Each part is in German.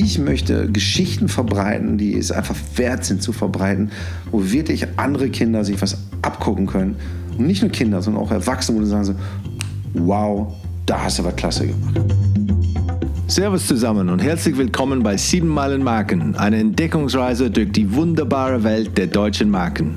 Ich möchte Geschichten verbreiten, die es einfach wert sind zu verbreiten, wo wirklich andere Kinder sich was abgucken können. Und nicht nur Kinder, sondern auch Erwachsene, wo du sagen so, wow, da hast du was klasse gemacht. Servus zusammen und herzlich willkommen bei 7 Meilen Marken, eine Entdeckungsreise durch die wunderbare Welt der deutschen Marken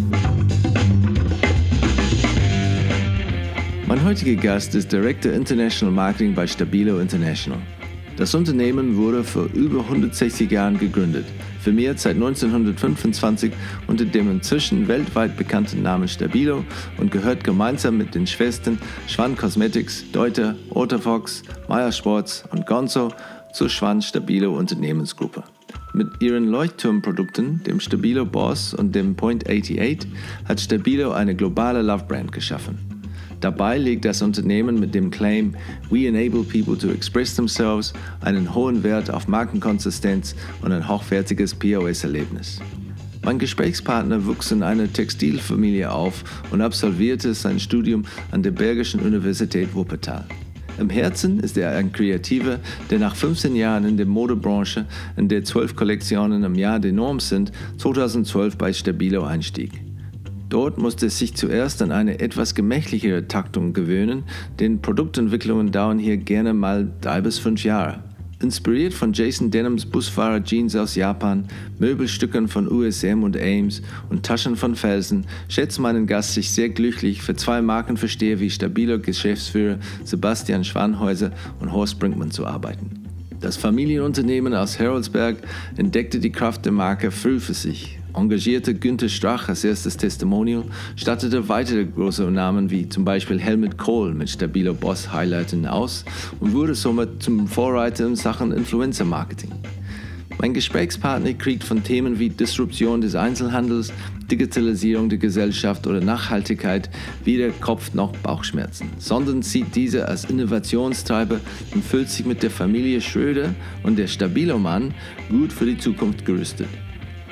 Mein heutiger Gast ist Director International Marketing bei Stabilo International. Das Unternehmen wurde vor über 160 Jahren gegründet, firmiert seit 1925 unter dem inzwischen weltweit bekannten Namen Stabilo und gehört gemeinsam mit den Schwestern Schwann Cosmetics, Deuter, Otterfox, Meyer Sports und Gonzo zur Schwann Stabilo Unternehmensgruppe. Mit ihren Leuchtturmprodukten, dem Stabilo Boss und dem Point 88, hat Stabilo eine globale Love Brand geschaffen. Dabei legt das Unternehmen mit dem Claim We enable people to express themselves einen hohen Wert auf Markenkonsistenz und ein hochwertiges POS-Erlebnis. Mein Gesprächspartner wuchs in einer Textilfamilie auf und absolvierte sein Studium an der Bergischen Universität Wuppertal. Im Herzen ist er ein Kreativer, der nach 15 Jahren in der Modebranche, in der 12 Kollektionen im Jahr die Norm sind, 2012 bei Stabilo einstieg. Dort musste es sich zuerst an eine etwas gemächlichere Taktung gewöhnen, denn Produktentwicklungen dauern hier gerne mal drei bis fünf Jahre. Inspiriert von Jason Denims Busfahrer Jeans aus Japan, Möbelstücken von USM und Ames und Taschen von Felsen, schätzt meinen Gast sich sehr glücklich, für zwei Markenversteher wie stabiler Geschäftsführer Sebastian Schwanhäuser und Horst Brinkmann zu arbeiten. Das Familienunternehmen aus Haroldsberg entdeckte die Kraft der Marke früh für sich engagierte Günther Strach als erstes Testimonial, stattete weitere große Namen wie zum Beispiel Helmut Kohl mit stabiler Boss-Highlighten aus und wurde somit zum Vorreiter in Sachen Influencer-Marketing. Mein Gesprächspartner kriegt von Themen wie Disruption des Einzelhandels, Digitalisierung der Gesellschaft oder Nachhaltigkeit weder Kopf- noch Bauchschmerzen, sondern sieht diese als Innovationstreiber und fühlt sich mit der Familie Schröder und der Stabiloman gut für die Zukunft gerüstet.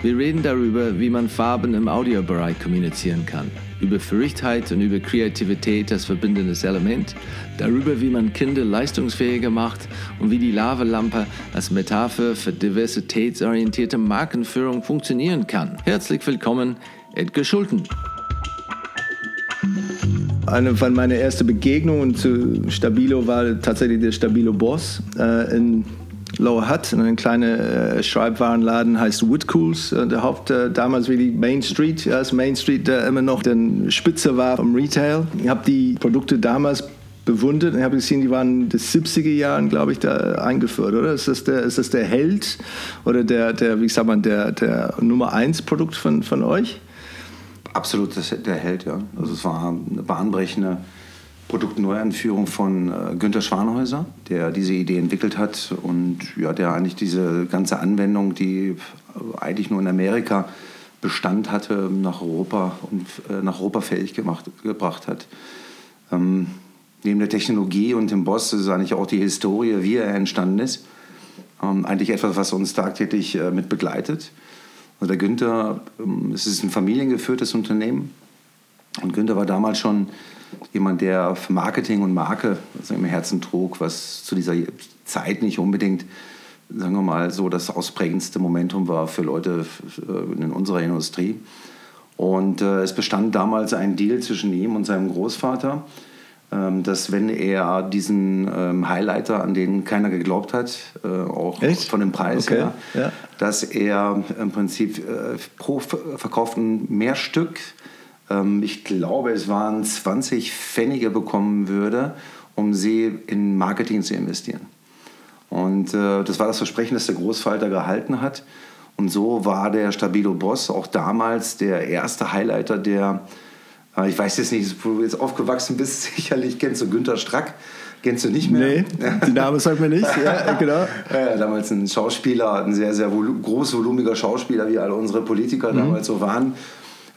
Wir reden darüber, wie man Farben im Audiobereich kommunizieren kann, über Verrücktheit und über Kreativität als verbindendes Element, darüber, wie man Kinder leistungsfähiger macht und wie die Lavalampe als Metapher für diversitätsorientierte Markenführung funktionieren kann. Herzlich willkommen, Edgar Schulten. Eine von meinen ersten Begegnungen zu Stabilo war tatsächlich der Stabilo Boss äh, in Lower Hutt, ein kleiner äh, Schreibwarenladen heißt Woodcools. Äh, der Haupt äh, damals wie die Main Street, als Main Street äh, immer noch der Spitze war vom Retail. Ich habe die Produkte damals bewundert und habe gesehen, die waren in den 70er Jahren, glaube ich, da eingeführt, oder? Ist das der, ist das der Held oder der, der wie sagt man, der, der Nummer 1 Produkt von, von euch? Absolut der Held, ja. Also es war eine bahnbrechende Produktneuanführung von äh, Günter Schwanhäuser, der diese Idee entwickelt hat und ja, der eigentlich diese ganze Anwendung, die eigentlich nur in Amerika Bestand hatte, nach Europa und äh, nach Europa fähig gemacht, gebracht hat. Ähm, neben der Technologie und dem Boss ist eigentlich auch die Historie, wie er entstanden ist, ähm, eigentlich etwas, was uns tagtäglich äh, mit begleitet. Also der Günther, ähm, es ist ein familiengeführtes Unternehmen und Günther war damals schon jemand, der für Marketing und Marke also im Herzen trug, was zu dieser Zeit nicht unbedingt, sagen wir mal, so das ausprägendste Momentum war für Leute in unserer Industrie. Und äh, es bestand damals ein Deal zwischen ihm und seinem Großvater, ähm, dass wenn er diesen ähm, Highlighter, an den keiner geglaubt hat, äh, auch Echt? von dem Preis okay. her, ja. dass er im Prinzip äh, pro verkauften mehr Stück ähm, ich glaube, es waren 20 Pfennige bekommen würde, um sie in Marketing zu investieren. Und äh, das war das Versprechen, das der Großvater gehalten hat. Und so war der Stabilo Boss auch damals der erste Highlighter, der, äh, ich weiß jetzt nicht, wo du jetzt aufgewachsen bist, sicherlich kennst du Günter Strack. Kennst du nicht mehr? Nee, die Name sagt mir nicht. Ja, genau. ja, damals ein Schauspieler, ein sehr, sehr volu großvolumiger Schauspieler, wie alle unsere Politiker mhm. damals so waren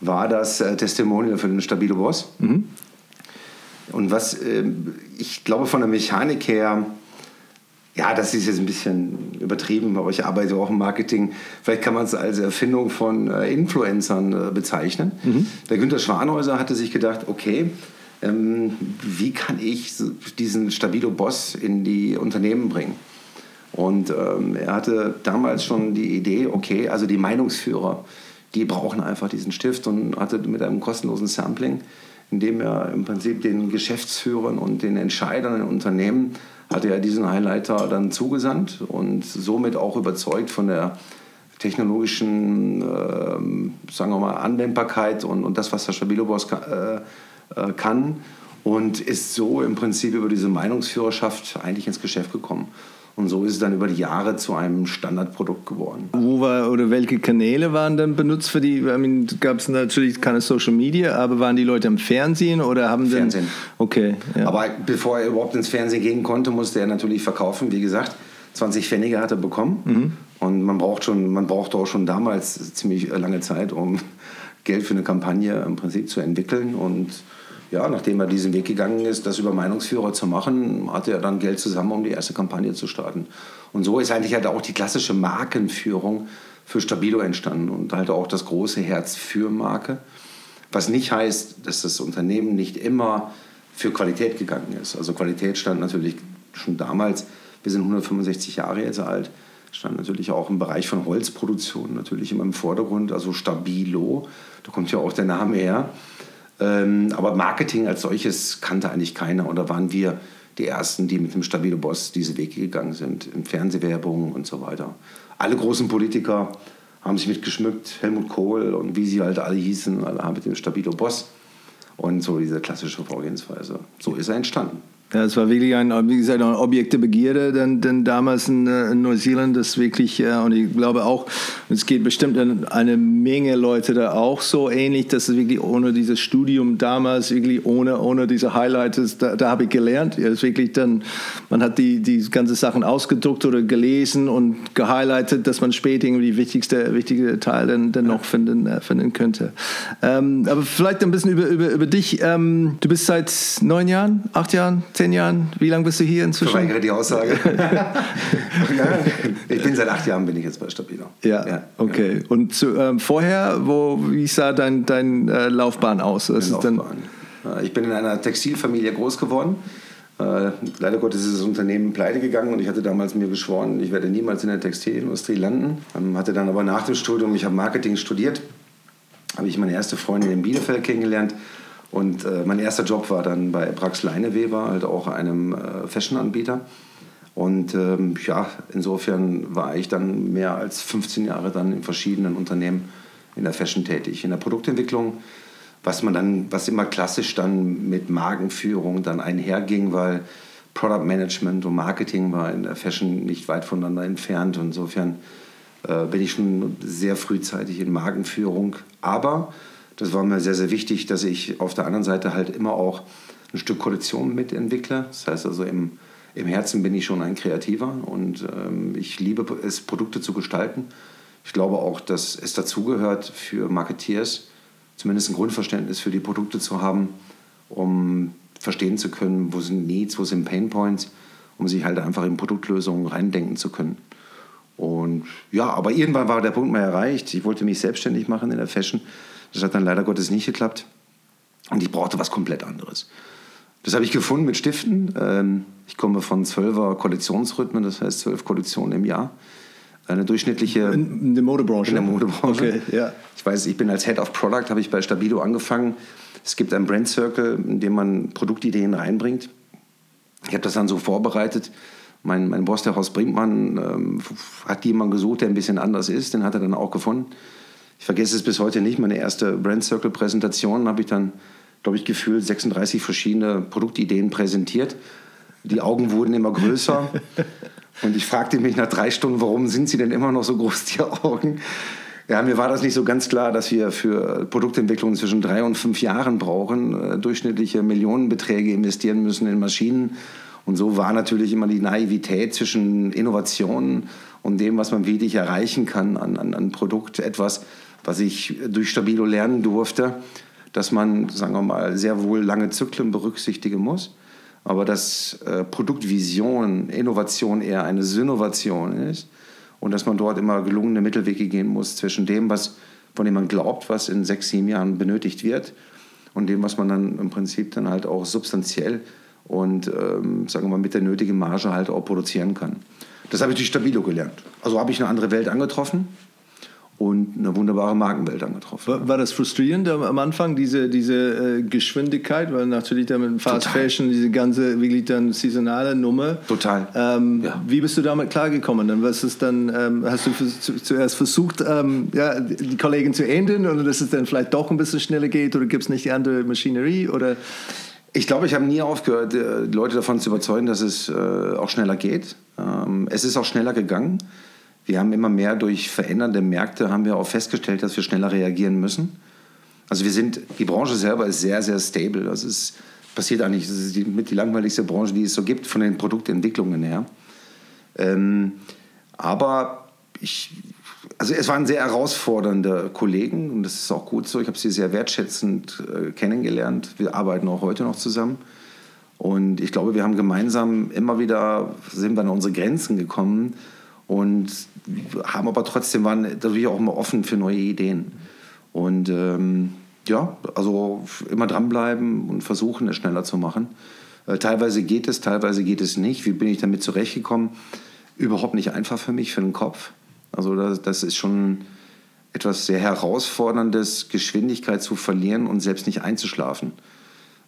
war das äh, Testimonial für den Stabilo Boss. Mhm. Und was äh, ich glaube von der Mechanik her, ja, das ist jetzt ein bisschen übertrieben, aber ich arbeite auch im Marketing. Vielleicht kann man es als Erfindung von äh, Influencern äh, bezeichnen. Mhm. Der Günter Schwanhäuser hatte sich gedacht, okay, ähm, wie kann ich diesen Stabilo Boss in die Unternehmen bringen? Und ähm, er hatte damals schon die Idee, okay, also die Meinungsführer, die brauchen einfach diesen Stift und hatte mit einem kostenlosen Sampling, in dem er im Prinzip den Geschäftsführern und den Entscheidern in Unternehmen hatte er diesen Highlighter dann zugesandt und somit auch überzeugt von der technologischen, äh, sagen wir mal, Anwendbarkeit und, und das, was der Stabilobos äh, äh, kann und ist so im Prinzip über diese Meinungsführerschaft eigentlich ins Geschäft gekommen. Und so ist es dann über die Jahre zu einem Standardprodukt geworden. Wo war oder welche Kanäle waren dann benutzt für die? I mean, gab es natürlich keine Social Media, aber waren die Leute im Fernsehen oder haben Fernsehen. okay. Ja. Aber bevor er überhaupt ins Fernsehen gehen konnte, musste er natürlich verkaufen. Wie gesagt, 20 Pfennige hat er bekommen. Mhm. Und man braucht schon, man brauchte auch schon damals ziemlich lange Zeit, um Geld für eine Kampagne im Prinzip zu entwickeln und ja, nachdem er diesen Weg gegangen ist, das über Meinungsführer zu machen, hatte er dann Geld zusammen, um die erste Kampagne zu starten. Und so ist eigentlich halt auch die klassische Markenführung für Stabilo entstanden und halt auch das große Herz für Marke. Was nicht heißt, dass das Unternehmen nicht immer für Qualität gegangen ist. Also Qualität stand natürlich schon damals, wir sind 165 Jahre jetzt alt, stand natürlich auch im Bereich von Holzproduktion natürlich immer im Vordergrund, also Stabilo, da kommt ja auch der Name her. Ähm, aber Marketing als solches kannte eigentlich keiner. Und da waren wir die Ersten, die mit dem Stabilo Boss diese Wege gegangen sind, in Fernsehwerbung und so weiter. Alle großen Politiker haben sich mitgeschmückt, Helmut Kohl und wie sie halt alle hießen, alle haben mit dem Stabilo Boss. Und so diese klassische Vorgehensweise. So ist er entstanden. Ja, es war wirklich ein, wie gesagt, eine Objekte Begierde, denn, denn damals in, äh, in Neuseeland das wirklich, äh, und ich glaube auch, es geht bestimmt eine Menge Leute da auch so ähnlich, dass es wirklich ohne dieses Studium damals, wirklich ohne, ohne diese Highlights, da, da habe ich gelernt. Ja, es wirklich dann, man hat die, die ganzen Sachen ausgedruckt oder gelesen und gehighlightet, dass man später irgendwie die wichtigste, wichtige Teil dann, dann noch finden, äh, finden könnte. Ähm, aber vielleicht ein bisschen über, über, über dich. Ähm, du bist seit neun Jahren, acht Jahren, zehn zehn Jahren? Wie lange bist du hier inzwischen? Verweigere die Aussage. ich bin seit acht Jahren bin ich jetzt bei Stabilo. Ja, ja okay. Ja. Und zu, ähm, vorher, wo, wie sah dein, dein äh, Laufbahn aus? Laufbahn. Dann ich bin in einer Textilfamilie groß geworden. Äh, leider Gottes ist das Unternehmen pleite gegangen und ich hatte damals mir geschworen, ich werde niemals in der Textilindustrie landen. Ähm, hatte dann aber nach dem Studium, ich habe Marketing studiert, habe ich meine erste Freundin in Bielefeld kennengelernt und äh, mein erster Job war dann bei Brax Leineweber, halt auch einem äh, Fashion-Anbieter. Und ähm, ja, insofern war ich dann mehr als 15 Jahre dann in verschiedenen Unternehmen in der Fashion tätig, in der Produktentwicklung, was man dann, was immer klassisch dann mit Markenführung dann einherging, weil Product Management und Marketing war in der Fashion nicht weit voneinander entfernt. Insofern äh, bin ich schon sehr frühzeitig in Markenführung. Aber das war mir sehr, sehr wichtig, dass ich auf der anderen Seite halt immer auch ein Stück Kollektion mitentwickle. Das heißt also im, im Herzen bin ich schon ein Kreativer und ähm, ich liebe es, Produkte zu gestalten. Ich glaube auch, dass es dazugehört für Marketeers, zumindest ein Grundverständnis für die Produkte zu haben, um verstehen zu können, wo sind Needs, wo sind Pain Points, um sich halt einfach in Produktlösungen reindenken zu können. Und ja, aber irgendwann war der Punkt mal erreicht. Ich wollte mich selbstständig machen in der Fashion das hat dann leider Gottes nicht geklappt. Und ich brauchte was komplett anderes. Das habe ich gefunden mit Stiften. Ähm, ich komme von zwölfer Kollektionsrhythmen, das heißt zwölf Kollektionen im Jahr. Eine durchschnittliche. In der Modebranche. In der Modebranche. Okay, ja. Ich weiß, ich bin als Head of Product, habe ich bei Stabilo angefangen. Es gibt einen Brand Circle, in dem man Produktideen reinbringt. Ich habe das dann so vorbereitet. Mein, mein Boss, der Horst Brinkmann, ähm, hat jemanden gesucht, der ein bisschen anders ist. Den hat er dann auch gefunden ich vergesse es bis heute nicht, meine erste Brand Circle Präsentation habe ich dann, glaube ich, gefühlt 36 verschiedene Produktideen präsentiert. Die Augen wurden immer größer. Und ich fragte mich nach drei Stunden, warum sind sie denn immer noch so groß, die Augen? Ja, mir war das nicht so ganz klar, dass wir für Produktentwicklung zwischen drei und fünf Jahren brauchen, äh, durchschnittliche Millionenbeträge investieren müssen in Maschinen. Und so war natürlich immer die Naivität zwischen Innovationen und dem, was man wirklich erreichen kann an, an, an Produkt, etwas, was ich durch Stabilo lernen durfte, dass man, sagen wir mal, sehr wohl lange Zyklen berücksichtigen muss, aber dass äh, Produktvision, Innovation eher eine Synnovation ist und dass man dort immer gelungene Mittelwege gehen muss zwischen dem, was, von dem man glaubt, was in sechs, sieben Jahren benötigt wird und dem, was man dann im Prinzip dann halt auch substanziell und ähm, sagen wir mal mit der nötigen Marge halt auch produzieren kann. Das habe ich durch Stabilo gelernt. Also habe ich eine andere Welt angetroffen und eine wunderbare Markenwelt angetroffen. War, war das frustrierend am Anfang, diese, diese äh, Geschwindigkeit? Weil natürlich dann mit Fast Total. Fashion, diese ganze wirklich dann saisonale Nummer. Total. Ähm, ja. Wie bist du damit klargekommen? Dann was ist dann, ähm, hast du zuerst versucht, ähm, ja, die Kollegen zu ändern oder dass es dann vielleicht doch ein bisschen schneller geht oder gibt es nicht die andere Maschinerie? Oder? Ich glaube, ich habe nie aufgehört, äh, Leute davon zu überzeugen, dass es äh, auch schneller geht. Ähm, es ist auch schneller gegangen. Wir haben immer mehr durch verändernde Märkte haben wir auch festgestellt, dass wir schneller reagieren müssen. Also wir sind, die Branche selber ist sehr, sehr stable. Das ist, passiert eigentlich, das ist die, mit die langweiligste Branche, die es so gibt, von den Produktentwicklungen her. Ähm, aber ich, also es waren sehr herausfordernde Kollegen und das ist auch gut so. Ich habe sie sehr wertschätzend äh, kennengelernt. Wir arbeiten auch heute noch zusammen. Und ich glaube, wir haben gemeinsam immer wieder, sind wir an unsere Grenzen gekommen und haben aber trotzdem, waren natürlich auch immer offen für neue Ideen. Und ähm, ja, also immer dranbleiben und versuchen, es schneller zu machen. Äh, teilweise geht es, teilweise geht es nicht. Wie bin ich damit zurechtgekommen? Überhaupt nicht einfach für mich, für den Kopf. Also das, das ist schon etwas sehr Herausforderndes, Geschwindigkeit zu verlieren und selbst nicht einzuschlafen.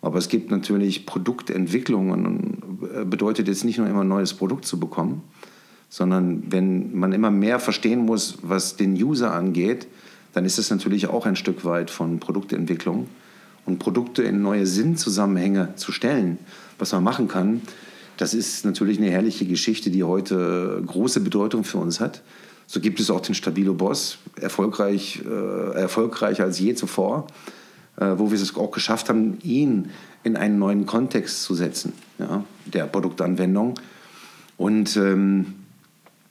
Aber es gibt natürlich Produktentwicklungen und äh, bedeutet jetzt nicht nur immer ein neues Produkt zu bekommen, sondern wenn man immer mehr verstehen muss, was den User angeht, dann ist es natürlich auch ein Stück weit von Produktentwicklung. Und Produkte in neue Sinnzusammenhänge zu stellen, was man machen kann, das ist natürlich eine herrliche Geschichte, die heute große Bedeutung für uns hat. So gibt es auch den Stabilo Boss, erfolgreich, äh, erfolgreicher als je zuvor, äh, wo wir es auch geschafft haben, ihn in einen neuen Kontext zu setzen, ja, der Produktanwendung. Und ähm,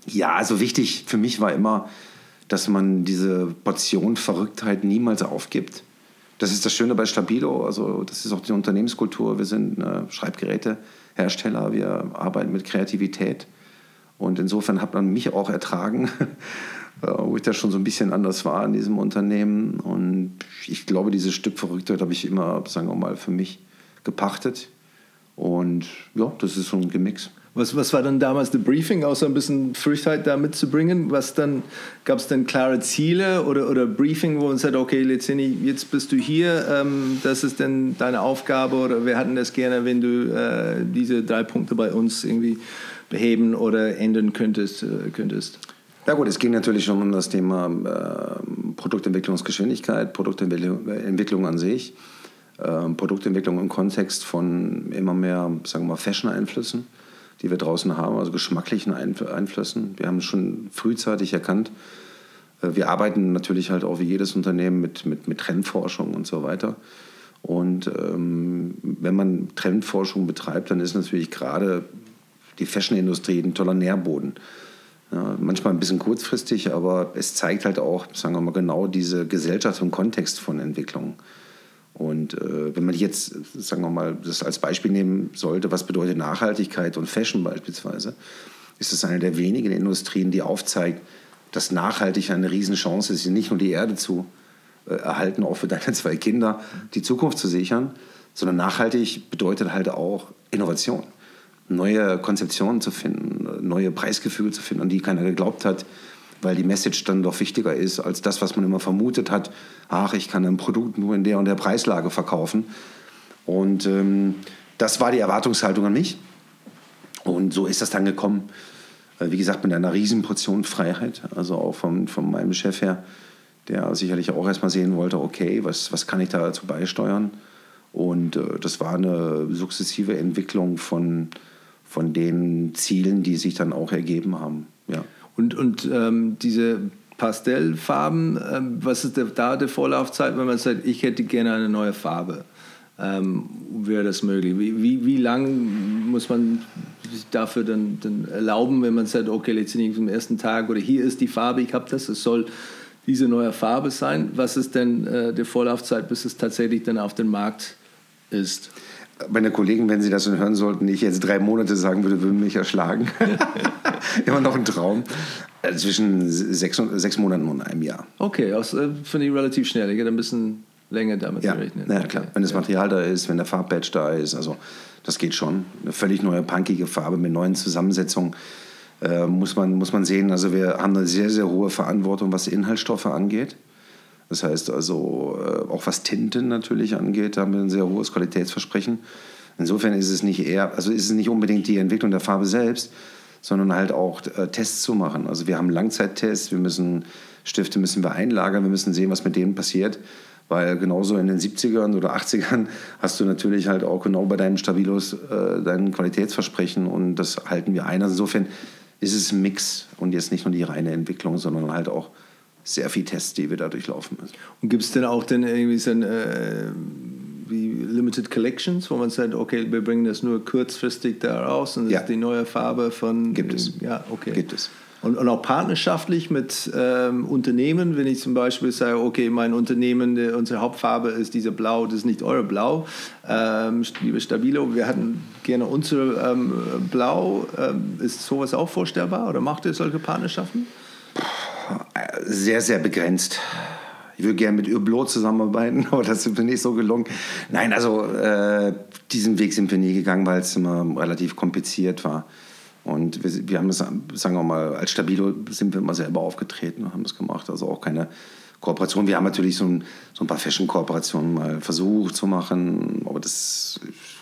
ja, also wichtig für mich war immer, dass man diese Portion Verrücktheit niemals aufgibt. Das ist das Schöne bei Stabilo, also das ist auch die Unternehmenskultur. Wir sind äh, Schreibgerätehersteller, wir arbeiten mit Kreativität. Und insofern hat man mich auch ertragen, äh, wo ich da schon so ein bisschen anders war in diesem Unternehmen. Und ich glaube, dieses Stück Verrücktheit habe ich immer, sagen wir mal, für mich gepachtet. Und ja, das ist so ein Gemix. Was, was war dann damals das Briefing, außer ein bisschen Fürchtheit da mitzubringen? Was dann, gab es dann klare Ziele oder, oder Briefing, wo man sagt, okay, Lezini, jetzt bist du hier, ähm, das ist dann deine Aufgabe oder wir hätten das gerne, wenn du äh, diese drei Punkte bei uns irgendwie beheben oder ändern könntest. Äh, könntest. Ja gut, es ging natürlich schon um das Thema äh, Produktentwicklungsgeschwindigkeit, Produktentwicklung an sich, äh, Produktentwicklung im Kontext von immer mehr, sagen wir mal, Fashion-Einflüssen die wir draußen haben, also geschmacklichen Einflüssen. Wir haben es schon frühzeitig erkannt. Äh, wir arbeiten natürlich halt auch wie jedes Unternehmen mit, mit, mit Trendforschung und so weiter. Und ähm, wenn man Trendforschung betreibt, dann ist natürlich gerade die Fashionindustrie ein toller Nährboden. Ja, manchmal ein bisschen kurzfristig, aber es zeigt halt auch, sagen wir mal, genau diese Gesellschaft und Kontext von Entwicklungen. Und äh, wenn man jetzt, sagen wir mal, das als Beispiel nehmen sollte, was bedeutet Nachhaltigkeit und Fashion beispielsweise, ist es eine der wenigen Industrien, die aufzeigt, dass nachhaltig eine Riesenchance ist, nicht nur die Erde zu äh, erhalten, auch für deine zwei Kinder, die Zukunft zu sichern, sondern nachhaltig bedeutet halt auch Innovation. Neue Konzeptionen zu finden, neue Preisgefüge zu finden, an die keiner geglaubt hat, weil die Message dann doch wichtiger ist als das, was man immer vermutet hat. Ach, ich kann ein Produkt nur in der und der Preislage verkaufen. Und ähm, das war die Erwartungshaltung an mich. Und so ist das dann gekommen. Äh, wie gesagt, mit einer riesen Portion Freiheit, also auch von, von meinem Chef her, der sicherlich auch erstmal sehen wollte, okay, was, was kann ich da dazu beisteuern? Und äh, das war eine sukzessive Entwicklung von, von den Zielen, die sich dann auch ergeben haben. Ja. Und, und ähm, diese Pastellfarben, ähm, was ist da die Vorlaufzeit, wenn man sagt, ich hätte gerne eine neue Farbe? Ähm, wäre das möglich? Wie, wie, wie lang muss man sich dafür dann, dann erlauben, wenn man sagt, okay, letztendlich am ersten Tag oder hier ist die Farbe, ich habe das, es soll diese neue Farbe sein. Was ist denn äh, die Vorlaufzeit, bis es tatsächlich dann auf dem Markt ist? Meine Kollegen, wenn sie das schon hören sollten, ich jetzt drei Monate sagen würde, würden mich erschlagen. Immer noch ein Traum. Äh, zwischen sechs, sechs Monaten und einem Jahr. Okay, das äh, finde ich relativ schnell. Ich hätte ein bisschen länger damit ja. rechnen. Ja, klar. Wenn das Material da ist, wenn der Farbbadge da ist, also das geht schon. Eine völlig neue, punkige Farbe mit neuen Zusammensetzungen. Äh, muss, man, muss man sehen. Also wir haben eine sehr, sehr hohe Verantwortung, was Inhaltsstoffe angeht. Das heißt also, äh, auch was Tinten natürlich angeht, haben wir ein sehr hohes Qualitätsversprechen. Insofern ist es nicht eher, also ist es nicht unbedingt die Entwicklung der Farbe selbst, sondern halt auch äh, Tests zu machen. Also wir haben Langzeittests, wir müssen Stifte müssen wir einlagern, wir müssen sehen, was mit denen passiert. Weil genauso in den 70ern oder 80ern hast du natürlich halt auch genau bei deinem Stabilos äh, dein Qualitätsversprechen und das halten wir ein. Also insofern ist es ein Mix und jetzt nicht nur die reine Entwicklung, sondern halt auch sehr viel Tests, die wir da durchlaufen müssen. Und gibt es denn auch denn irgendwie so ein, äh, wie Limited Collections, wo man sagt, okay, wir bringen das nur kurzfristig da raus und das ja. ist die neue Farbe von... Gibt es. Ja, okay. Gibt es. Und, und auch partnerschaftlich mit ähm, Unternehmen, wenn ich zum Beispiel sage, okay, mein Unternehmen, die, unsere Hauptfarbe ist diese Blau, das ist nicht eure Blau, ähm, liebe Stabilo, wir hätten gerne unsere ähm, Blau. Ähm, ist sowas auch vorstellbar oder macht ihr solche Partnerschaften? Sehr, sehr begrenzt. Ich würde gerne mit Üblo zusammenarbeiten, aber das ist mir nicht so gelungen. Nein, also äh, diesen Weg sind wir nie gegangen, weil es immer relativ kompliziert war. Und wir, wir haben das, sagen wir mal, als Stabilo sind wir immer selber aufgetreten und haben das gemacht. Also auch keine Kooperation. Wir haben natürlich so ein, so ein paar Fashion-Kooperationen mal versucht zu machen, aber das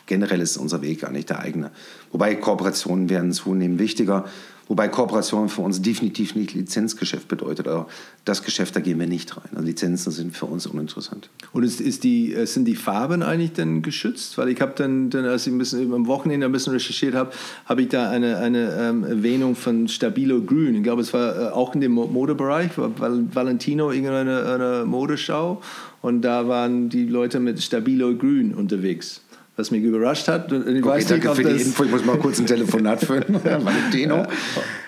generell ist unser Weg gar nicht der eigene. Wobei Kooperationen werden zunehmend wichtiger. Wobei Kooperation für uns definitiv nicht Lizenzgeschäft bedeutet. Aber das Geschäft, da gehen wir nicht rein. Also Lizenzen sind für uns uninteressant. Und ist, ist die, äh, sind die Farben eigentlich denn geschützt? Weil ich habe dann, dann, als ich ein bisschen am Wochenende ein bisschen recherchiert habe, habe ich da eine, eine ähm, Erwähnung von Stabilo Grün. Ich glaube, es war äh, auch in dem Modebereich, war Valentino irgendeine eine Modeschau. Und da waren die Leute mit Stabilo Grün unterwegs was mich überrascht hat. Ich okay, weiß danke nicht, für die Info. Ich muss mal kurz ein Telefonat führen. Valentino.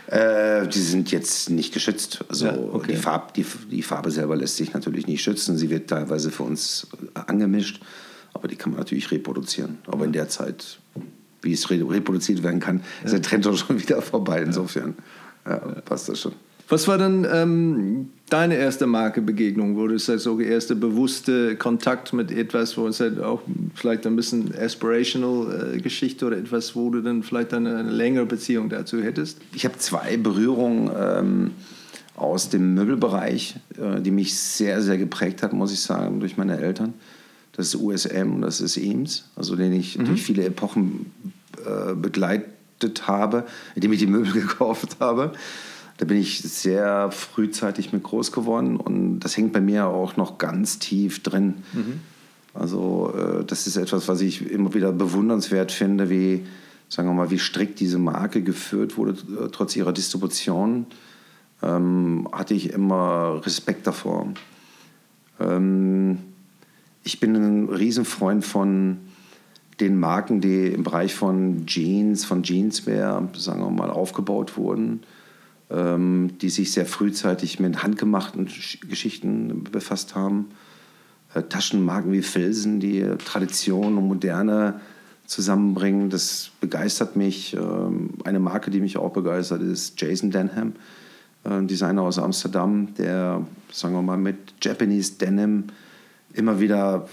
Äh, die sind jetzt nicht geschützt. Also ja, okay. die, Farb, die, die, Farbe selber lässt sich natürlich nicht schützen. Sie wird teilweise für uns angemischt, aber die kann man natürlich reproduzieren. Aber ja. in der Zeit, wie es reproduziert werden kann, ist der Trend doch schon wieder vorbei. Insofern passt das schon. Was war denn ähm, deine erste Markebegegnung, wo du sagst, so erste bewusste Kontakt mit etwas, wo es halt auch vielleicht ein bisschen aspirational äh, Geschichte oder etwas, wo du dann vielleicht eine, eine längere Beziehung dazu hättest? Ich habe zwei Berührungen ähm, aus dem Möbelbereich, äh, die mich sehr, sehr geprägt hat, muss ich sagen, durch meine Eltern. Das ist USM und das ist Eames, also den ich mhm. durch viele Epochen äh, begleitet habe, indem ich die Möbel gekauft habe. Da bin ich sehr frühzeitig mit groß geworden und das hängt bei mir auch noch ganz tief drin. Mhm. Also äh, das ist etwas, was ich immer wieder bewundernswert finde, wie, sagen wir mal, wie strikt diese Marke geführt wurde, äh, trotz ihrer Distribution. Ähm, hatte ich immer Respekt davor. Ähm, ich bin ein Riesenfreund von den Marken, die im Bereich von Jeans, von Jeanswear, sagen wir mal, aufgebaut wurden ähm, die sich sehr frühzeitig mit handgemachten Geschichten befasst haben. Äh, Taschenmarken wie Felsen, die Tradition und Moderne zusammenbringen, das begeistert mich. Ähm, eine Marke, die mich auch begeistert, ist Jason Denham, ein Designer aus Amsterdam, der, sagen wir mal, mit Japanese Denim immer wieder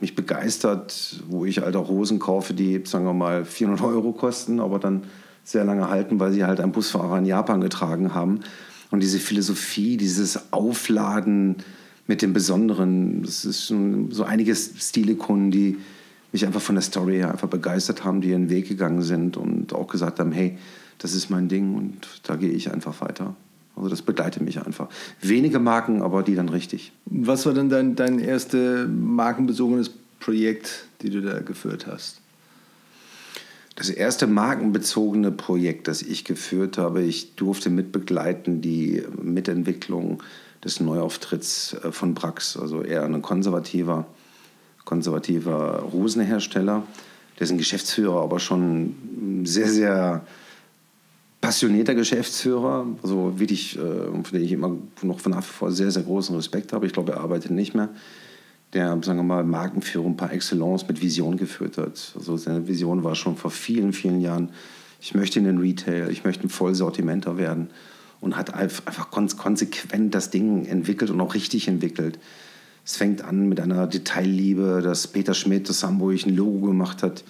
mich begeistert, wo ich auch Hosen kaufe, die, sagen wir mal, 400 Euro kosten, aber dann sehr lange halten, weil sie halt einen Busfahrer in Japan getragen haben. Und diese Philosophie, dieses Aufladen mit dem Besonderen, das ist schon so einige Stilikunden, die mich einfach von der Story her einfach begeistert haben, die ihren Weg gegangen sind und auch gesagt haben, hey, das ist mein Ding und da gehe ich einfach weiter. Also das begleitet mich einfach. Wenige Marken, aber die dann richtig. Was war denn dein, dein erstes markenbezogenes Projekt, die du da geführt hast? Das erste markenbezogene Projekt, das ich geführt habe, ich durfte mitbegleiten die Mitentwicklung des Neuauftritts äh, von Brax, also eher ein konservativer, konservativer Rosenhersteller, dessen Geschäftsführer aber schon sehr, sehr passionierter Geschäftsführer, also wirklich, äh, von dem ich immer noch von nach wie vor sehr, sehr großen Respekt habe. Ich glaube, er arbeitet nicht mehr. Der, sagen wir mal, Markenführung par excellence mit Vision geführt hat. Also seine Vision war schon vor vielen, vielen Jahren, ich möchte in den Retail, ich möchte ein Vollsortimenter werden und hat einfach konsequent das Ding entwickelt und auch richtig entwickelt. Es fängt an mit einer Detailliebe, dass Peter Schmidt das Hamburg ein Logo gemacht hat,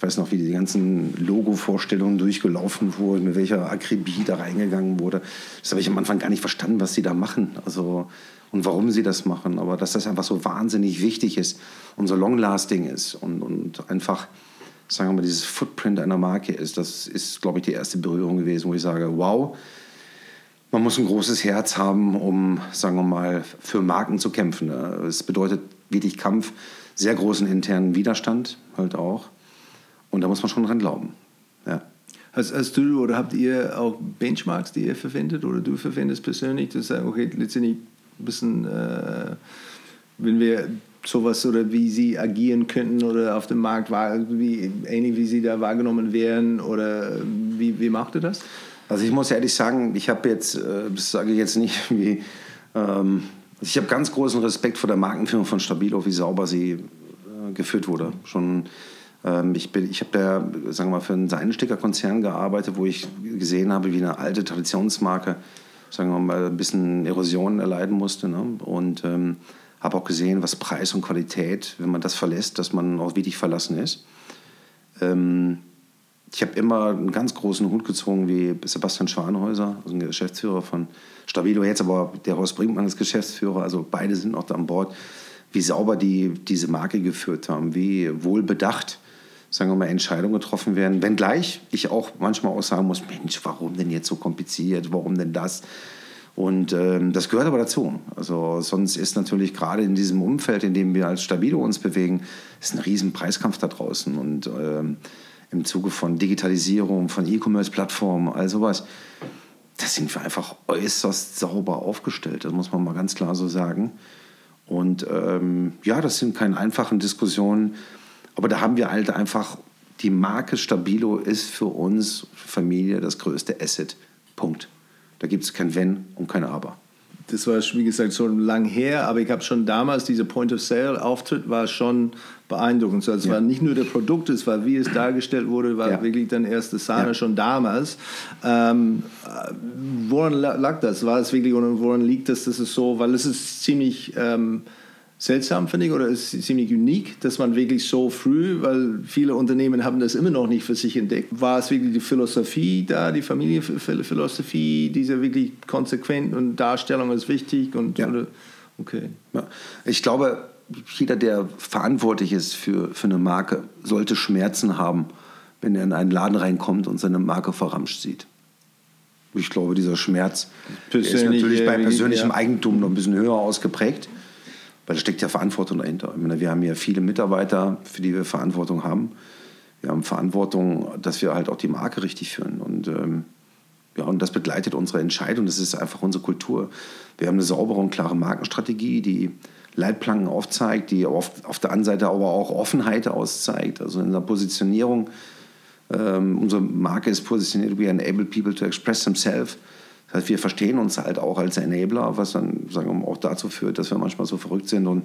ich weiß noch, wie die ganzen Logo-Vorstellungen durchgelaufen wurden, mit welcher Akribie da reingegangen wurde. Das habe ich am Anfang gar nicht verstanden, was sie da machen. Also, und warum sie das machen. Aber dass das einfach so wahnsinnig wichtig ist und so long-lasting ist und, und einfach, sagen wir mal, dieses Footprint einer Marke ist, das ist, glaube ich, die erste Berührung gewesen, wo ich sage, wow, man muss ein großes Herz haben, um, sagen wir mal, für Marken zu kämpfen. Es bedeutet wirklich Kampf, sehr großen internen Widerstand halt auch. Und da muss man schon dran glauben. Ja. Hast, hast, du oder habt ihr auch Benchmarks, die ihr verwendet oder du verwendest persönlich, zu sagen, okay, letztendlich ein bisschen, äh, wenn wir sowas oder wie sie agieren könnten oder auf dem Markt, wie, ähnlich wie sie da wahrgenommen werden oder wie, wie macht ihr das? Also ich muss ehrlich sagen, ich habe jetzt, äh, das sage ich jetzt nicht wie, ähm, ich habe ganz großen Respekt vor der Markenführung von Stabilo, wie sauber sie äh, geführt wurde. Schon ähm, ich ich habe da, sagen wir mal, für einen Seidensticker-Konzern gearbeitet, wo ich gesehen habe, wie eine alte Traditionsmarke, sagen wir mal, ein bisschen Erosion erleiden musste. Ne? Und ähm, habe auch gesehen, was Preis und Qualität, wenn man das verlässt, dass man auch wirklich verlassen ist. Ähm, ich habe immer einen ganz großen Hut gezogen wie Sebastian Schwanhäuser, also ein Geschäftsführer von Stabilo, jetzt aber der Horst Brinkmann ist Geschäftsführer, also beide sind noch da an Bord, wie sauber die diese Marke geführt haben, wie wohlbedacht sagen wir mal, Entscheidungen getroffen werden. Wenngleich ich auch manchmal auch sagen muss, Mensch, warum denn jetzt so kompliziert? Warum denn das? Und ähm, das gehört aber dazu. Also sonst ist natürlich gerade in diesem Umfeld, in dem wir als Stabilo uns bewegen, ist ein riesen Preiskampf da draußen. Und ähm, im Zuge von Digitalisierung, von E-Commerce-Plattformen, all sowas, da sind wir einfach äußerst sauber aufgestellt. Das muss man mal ganz klar so sagen. Und ähm, ja, das sind keine einfachen Diskussionen. Aber da haben wir halt einfach, die Marke Stabilo ist für uns Familie das größte Asset. Punkt. Da gibt es kein Wenn und kein Aber. Das war, wie gesagt, schon lang her, aber ich habe schon damals, dieser Point-of-Sale-Auftritt war schon beeindruckend. Also es ja. war nicht nur der Produkt, es war, wie es dargestellt wurde, war ja. wirklich dann erste Sahne ja. schon damals. Ähm, woran lag das? War es wirklich, oder woran liegt das, dass es so, weil es ist ziemlich... Ähm, seltsam, finde ich, oder ist ziemlich unique, dass man wirklich so früh, weil viele Unternehmen haben das immer noch nicht für sich entdeckt, war es wirklich die Philosophie da, die Familienphilosophie, diese wirklich konsequent und Darstellung ist wichtig und ja. oder, okay. Ja. Ich glaube, jeder, der verantwortlich ist für, für eine Marke, sollte Schmerzen haben, wenn er in einen Laden reinkommt und seine Marke verramscht sieht. Ich glaube, dieser Schmerz ist natürlich bei persönlichem ja. Eigentum noch ein bisschen höher ausgeprägt weil da steckt ja Verantwortung dahinter. Ich meine, wir haben ja viele Mitarbeiter, für die wir Verantwortung haben. Wir haben Verantwortung, dass wir halt auch die Marke richtig führen. Und, ähm, ja, und das begleitet unsere Entscheidung. Das ist einfach unsere Kultur. Wir haben eine saubere und klare Markenstrategie, die Leitplanken aufzeigt, die auf, auf der anderen Seite aber auch Offenheit auszeigt. Also in der Positionierung. Ähm, unsere Marke ist positioniert, we enable people to express themselves. Das heißt, wir verstehen uns halt auch als Enabler, was dann sagen wir auch dazu führt, dass wir manchmal so verrückt sind und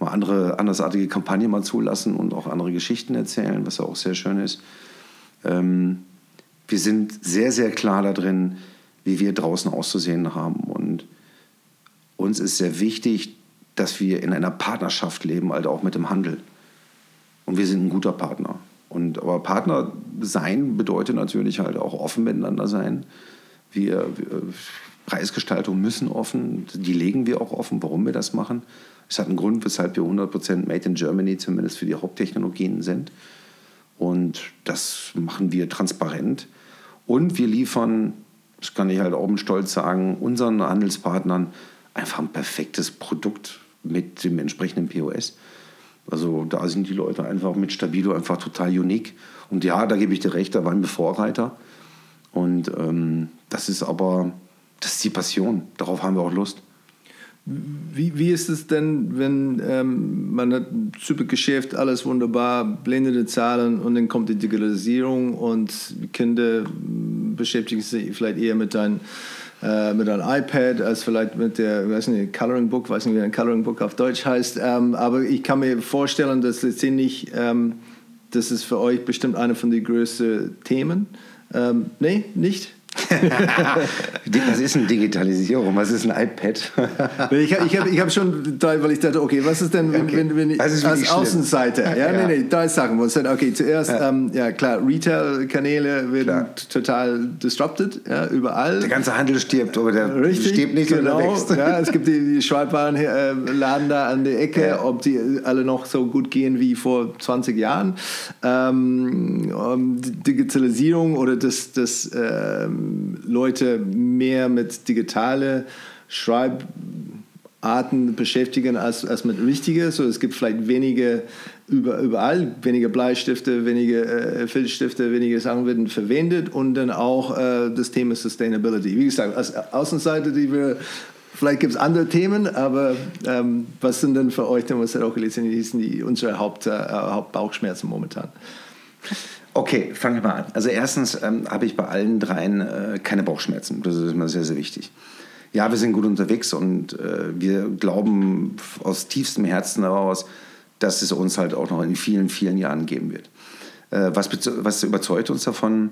mal andere, andersartige Kampagnen mal zulassen und auch andere Geschichten erzählen, was ja auch sehr schön ist. Ähm, wir sind sehr, sehr klar da drin, wie wir draußen auszusehen haben. Und uns ist sehr wichtig, dass wir in einer Partnerschaft leben, halt auch mit dem Handel. Und wir sind ein guter Partner. Und, aber Partner sein bedeutet natürlich halt auch offen miteinander sein. Wir, wir, Preisgestaltung müssen offen, die legen wir auch offen, warum wir das machen. Es hat einen Grund, weshalb wir 100% Made in Germany zumindest für die Haupttechnologien sind. Und das machen wir transparent. Und wir liefern, das kann ich halt auch mit Stolz sagen, unseren Handelspartnern einfach ein perfektes Produkt mit dem entsprechenden POS. Also da sind die Leute einfach mit Stabilo einfach total unique. Und ja, da gebe ich dir recht, da waren wir Vorreiter. Und ähm, das ist aber, das ist die Passion. Darauf haben wir auch Lust. Wie, wie ist es denn, wenn ähm, man hat super Geschäft, alles wunderbar, blendende Zahlen und dann kommt die Digitalisierung und Kinder beschäftigen sich vielleicht eher mit deinem äh, mit einem iPad als vielleicht mit der, weiß nicht, Coloring Book, weiß nicht, wie ein Coloring Book auf Deutsch heißt. Ähm, aber ich kann mir vorstellen, dass letztendlich, ähm, das ist für euch bestimmt eine von den größten Themen. Ähm, nee, nicht? was ist eine Digitalisierung? Was ist ein iPad? ich habe ich hab, ich hab schon, weil ich dachte, okay, was ist denn, wenn, okay. wenn, wenn ich als Außenseite, ja, ja, nee, nee, ist Sachen, wo es dann, okay, zuerst, ja, ähm, ja klar, Retail-Kanäle werden klar. total disrupted, ja, überall. Der ganze Handel stirbt, aber der Richtig, stirbt nicht, genau, wächst. Ja, es gibt die, die Schreibwarenladen da an der Ecke, ja. ob die alle noch so gut gehen wie vor 20 Jahren. Ähm, Digitalisierung oder das, das ähm, Leute mehr mit digitale Schreibarten beschäftigen als, als mit richtigen. So, es gibt vielleicht wenige über, überall, weniger Bleistifte, weniger äh, Filzstifte, weniger Sachen werden verwendet und dann auch äh, das Thema Sustainability. Wie gesagt, als Außenseite, die wir Vielleicht gibt es andere Themen, aber ähm, was sind denn für euch, denn, was hat auch gelesen, die, unsere Haupt, äh, Hauptbauchschmerzen momentan? Okay, fangen wir mal an. Also erstens ähm, habe ich bei allen dreien äh, keine Bauchschmerzen. Das ist immer sehr, sehr wichtig. Ja, wir sind gut unterwegs und äh, wir glauben aus tiefstem Herzen heraus, dass es uns halt auch noch in vielen, vielen Jahren geben wird. Äh, was, was überzeugt uns davon?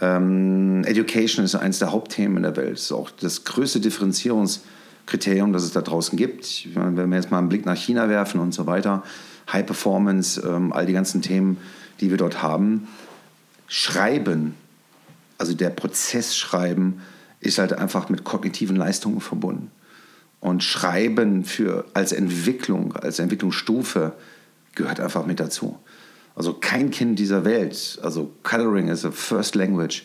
Ähm, Education ist eines der Hauptthemen in der Welt. Es ist auch das größte Differenzierungskriterium, das es da draußen gibt. Meine, wenn wir jetzt mal einen Blick nach China werfen und so weiter, High Performance, ähm, all die ganzen Themen, die wir dort haben. Schreiben, also der Prozess Schreiben, ist halt einfach mit kognitiven Leistungen verbunden. Und Schreiben für, als Entwicklung, als Entwicklungsstufe gehört einfach mit dazu. Also kein Kind dieser Welt, also Coloring is a first language,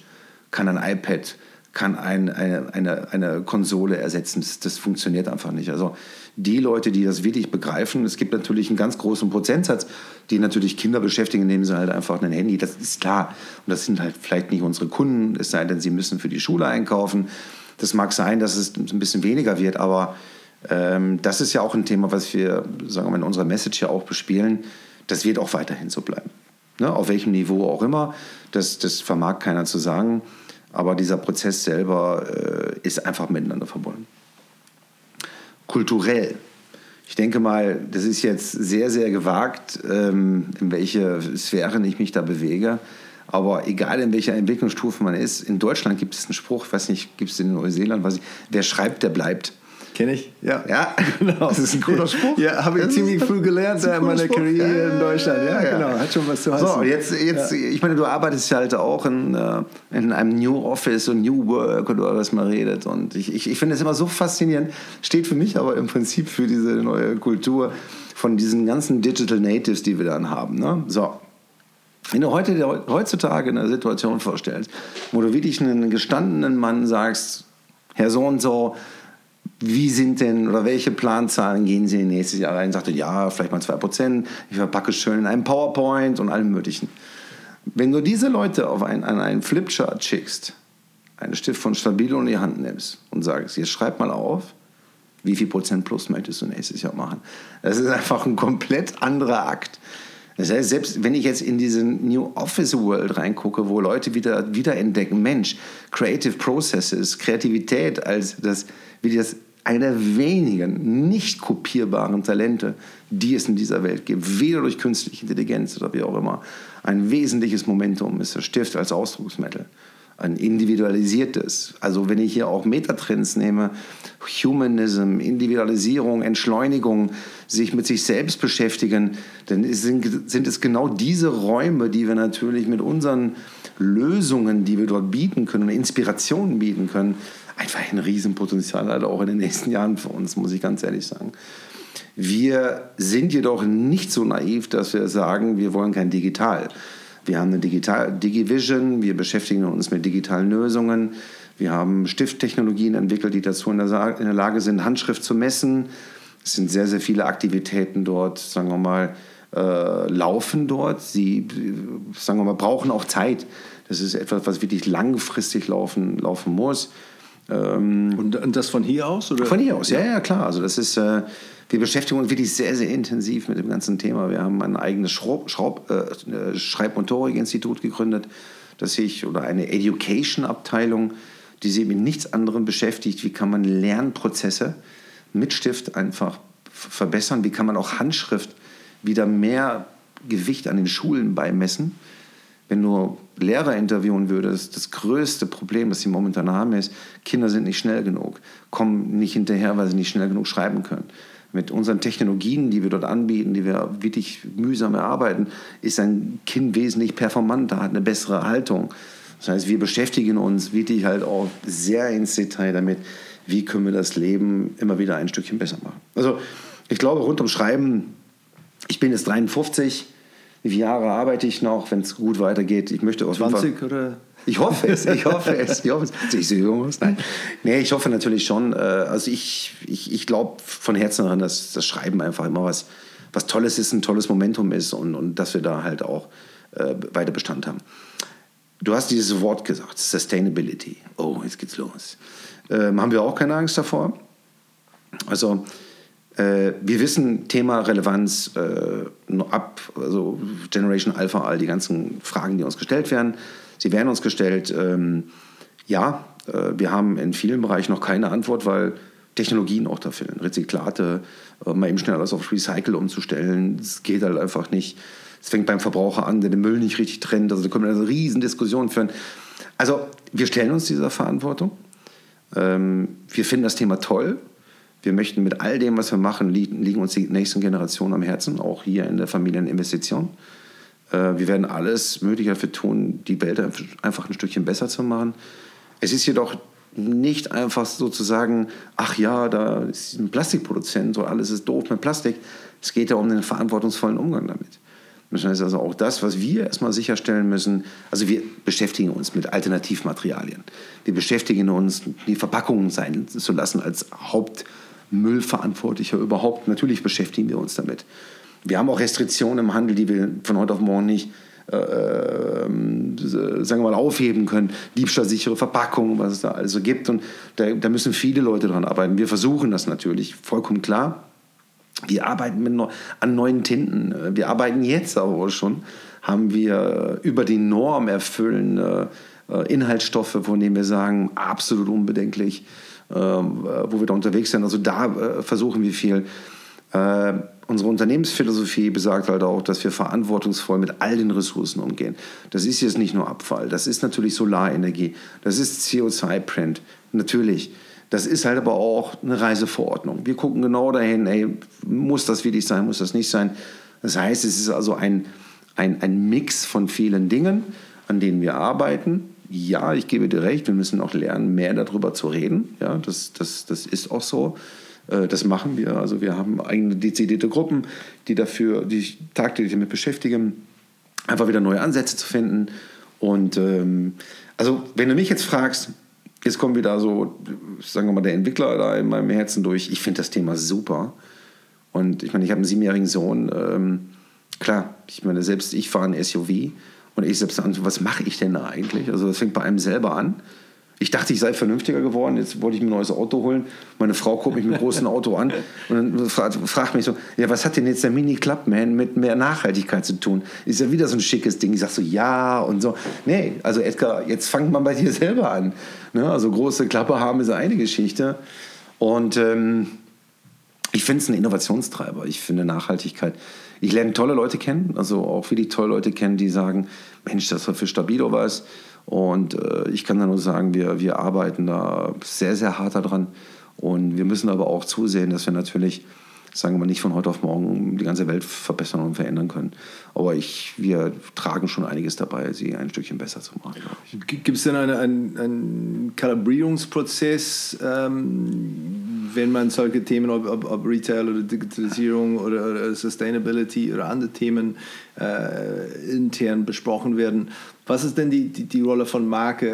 kann ein iPad, kann ein, eine, eine, eine Konsole ersetzen. Das, das funktioniert einfach nicht. Also die Leute, die das wirklich begreifen, es gibt natürlich einen ganz großen Prozentsatz, die natürlich Kinder beschäftigen, indem sie halt einfach ein Handy, das ist klar. Und das sind halt vielleicht nicht unsere Kunden, es sei denn, sie müssen für die Schule einkaufen. Das mag sein, dass es ein bisschen weniger wird, aber ähm, das ist ja auch ein Thema, was wir, sagen wir mal, in unserer Message ja auch bespielen. Das wird auch weiterhin so bleiben. Ne? Auf welchem Niveau auch immer, das, das vermag keiner zu sagen. Aber dieser Prozess selber äh, ist einfach miteinander verbunden kulturell. Ich denke mal, das ist jetzt sehr, sehr gewagt, ähm, in welche Sphären ich mich da bewege. Aber egal in welcher Entwicklungsstufe man ist, in Deutschland gibt es einen Spruch, weiß nicht, gibt es in Neuseeland, was ich, wer schreibt, der bleibt. Kenne ich, ja. Ja, genau. Das ist ein cooler Spruch. Ja, habe ich das ziemlich früh gelernt in meiner Spruch. Karriere in Deutschland. Ja, ja, genau. Hat schon was zu heißen. So, jetzt, jetzt ja. ich meine, du arbeitest ja halt auch in, äh, in einem New Office und New Work oder was man redet. Und ich, ich, ich finde es immer so faszinierend. Steht für mich aber im Prinzip für diese neue Kultur von diesen ganzen Digital Natives, die wir dann haben. Ne? So, wenn du heute, heutzutage eine Situation vorstellst, wo du wirklich einen gestandenen Mann sagst, Herr so und so, wie sind denn oder welche Planzahlen gehen Sie in nächstes Jahr rein? Sagte, ja, vielleicht mal 2%, ich verpacke es schön in einem PowerPoint und allem Möglichen. Wenn du diese Leute auf ein, an einen Flipchart schickst, einen Stift von Stabilo in die Hand nimmst und sagst, jetzt schreib mal auf, wie viel Prozent plus möchtest du nächstes Jahr machen? Das ist einfach ein komplett anderer Akt. Das heißt, selbst wenn ich jetzt in diese New Office World reingucke, wo Leute wieder wiederentdecken, Mensch, Creative Processes, Kreativität als das, wie das einer wenigen nicht kopierbaren Talente, die es in dieser Welt gibt, weder durch künstliche Intelligenz oder wie auch immer. Ein wesentliches Momentum ist der Stift als Ausdrucksmittel. Ein individualisiertes. Also wenn ich hier auch Metatrends nehme, Humanism, Individualisierung, Entschleunigung, sich mit sich selbst beschäftigen, dann sind, sind es genau diese Räume, die wir natürlich mit unseren Lösungen, die wir dort bieten können, Inspirationen bieten können, einfach ein Riesenpotenzial hat, auch in den nächsten Jahren für uns, muss ich ganz ehrlich sagen. Wir sind jedoch nicht so naiv, dass wir sagen, wir wollen kein Digital. Wir haben eine Digital Digivision, wir beschäftigen uns mit digitalen Lösungen. Wir haben Stifttechnologien entwickelt, die dazu in der, in der Lage sind, Handschrift zu messen. Es sind sehr, sehr viele Aktivitäten dort, sagen wir mal, äh, laufen dort. Sie, sagen wir mal, brauchen auch Zeit. Das ist etwas, was wirklich langfristig laufen, laufen muss. Ähm, und, und, das von hier aus? Oder? Von hier aus, ja, ja, klar. Also das ist, äh, wir beschäftigen uns wirklich sehr, sehr intensiv mit dem ganzen Thema. Wir haben ein eigenes Schraub, Schraub, äh, Schreibmotorik-Institut gegründet. dass ich, oder eine Education-Abteilung, die sich mit nichts anderem beschäftigt, wie kann man Lernprozesse mit Stift einfach verbessern, wie kann man auch Handschrift wieder mehr Gewicht an den Schulen beimessen. Wenn du Lehrer interviewen würdest, das größte Problem, das sie momentan haben, ist, Kinder sind nicht schnell genug, kommen nicht hinterher, weil sie nicht schnell genug schreiben können. Mit unseren Technologien, die wir dort anbieten, die wir wirklich mühsam erarbeiten, ist ein Kind wesentlich performanter, hat eine bessere Haltung. Das heißt, wir beschäftigen uns wirklich halt auch sehr ins Detail damit, wie können wir das Leben immer wieder ein Stückchen besser machen. Also ich glaube, rund ums Schreiben, ich bin jetzt 53, wie viele Jahre arbeite ich noch, wenn es gut weitergeht? Ich möchte auf 20 Fall, oder? Ich hoffe es, ich hoffe es, ich hoffe es. Sehe ich so jung aus? Nein. Nee, ich hoffe natürlich schon. Äh, also ich, ich, ich glaube von Herzen daran, dass das Schreiben einfach immer was, was Tolles ist, ein tolles Momentum ist und, und dass wir da halt auch äh, weiter Bestand haben. Du hast dieses Wort gesagt, Sustainability. Oh, jetzt geht's los. Ähm, haben wir auch keine Angst davor? Also, äh, wir wissen Thema Relevanz äh, ab, also Generation Alpha, all die ganzen Fragen, die uns gestellt werden. Sie werden uns gestellt. Ähm, ja, äh, wir haben in vielen Bereichen noch keine Antwort, weil Technologien auch da fehlen. Rezyklate, äh, mal eben schnell alles auf Recycle umzustellen, das geht halt einfach nicht. Es fängt beim Verbraucher an, der den Müll nicht richtig trennt. Also da können wir eine riesen Diskussion führen. Also wir stellen uns dieser Verantwortung. Ähm, wir finden das Thema toll. Wir möchten mit all dem, was wir machen, liegen uns die nächsten Generationen am Herzen, auch hier in der Familieninvestition. Äh, wir werden alles Mögliche dafür tun, die Welt einfach ein Stückchen besser zu machen. Es ist jedoch nicht einfach sozusagen, ach ja, da ist ein Plastikproduzent und alles ist doof mit Plastik. Es geht ja um den verantwortungsvollen Umgang damit. Das heißt also auch das, was wir erstmal sicherstellen müssen, also wir beschäftigen uns mit Alternativmaterialien. Wir beschäftigen uns, die Verpackungen sein zu lassen als Hauptmüllverantwortlicher überhaupt. Natürlich beschäftigen wir uns damit. Wir haben auch Restriktionen im Handel, die wir von heute auf morgen nicht äh, ähm, sagen wir mal, aufheben können. Diebstahlsichere Verpackungen, was es da also gibt. Und da, da müssen viele Leute dran arbeiten. Wir versuchen das natürlich, vollkommen klar. Wir arbeiten mit, an neuen Tinten. Wir arbeiten jetzt aber schon, haben wir über die Norm erfüllende äh, Inhaltsstoffe, von denen wir sagen, absolut unbedenklich, wo wir da unterwegs sind. Also da äh, versuchen wir viel. Äh, unsere Unternehmensphilosophie besagt halt auch, dass wir verantwortungsvoll mit all den Ressourcen umgehen. Das ist jetzt nicht nur Abfall, das ist natürlich Solarenergie, das ist CO2-Print, natürlich. Das ist halt aber auch eine Reiseverordnung. Wir gucken genau dahin, ey, muss das wirklich sein, muss das nicht sein. Das heißt, es ist also ein, ein, ein Mix von vielen Dingen, an denen wir arbeiten. Ja, ich gebe dir recht, wir müssen auch lernen, mehr darüber zu reden. Ja, das, das, das ist auch so. Äh, das machen wir. Also wir haben eigene dezidierte Gruppen, die dafür, die tagtäglich damit beschäftigen, einfach wieder neue Ansätze zu finden. Und ähm, also wenn du mich jetzt fragst, Jetzt kommt wieder so, sagen wir mal, der Entwickler da in meinem Herzen durch. Ich finde das Thema super. Und ich meine, ich habe einen siebenjährigen Sohn. Ähm, klar, ich meine, selbst ich fahre ein SUV und ich selbst, was mache ich denn da eigentlich? Also das fängt bei einem selber an. Ich dachte, ich sei vernünftiger geworden. Jetzt wollte ich mir ein neues Auto holen. Meine Frau guckt mich mit großen Auto an und fragt, fragt mich so: Ja, was hat denn jetzt der Mini Clubman mit mehr Nachhaltigkeit zu tun? Ist ja wieder so ein schickes Ding. Ich sage so: Ja und so. Nee, also Edgar, jetzt fangt man bei dir selber an. Ne? Also große Klappe haben ist eine Geschichte. Und ähm, ich finde es ein Innovationstreiber. Ich finde Nachhaltigkeit. Ich lerne tolle Leute kennen, also auch viele tolle Leute kennen, die sagen: Mensch, das war für Stabilo was und äh, ich kann da nur sagen, wir, wir arbeiten da sehr, sehr hart daran. Und wir müssen aber auch zusehen, dass wir natürlich, sagen wir mal, nicht von heute auf morgen die ganze Welt verbessern und verändern können. Aber ich, wir tragen schon einiges dabei, sie ein Stückchen besser zu machen. Gibt es denn eine, einen, einen Kalibrierungsprozess, ähm, wenn man solche Themen, ob, ob, ob Retail oder Digitalisierung oder, oder, Sustainability oder andere Themen äh, intern besprochen werden? Was ist denn die, die, die, Rolle von Marke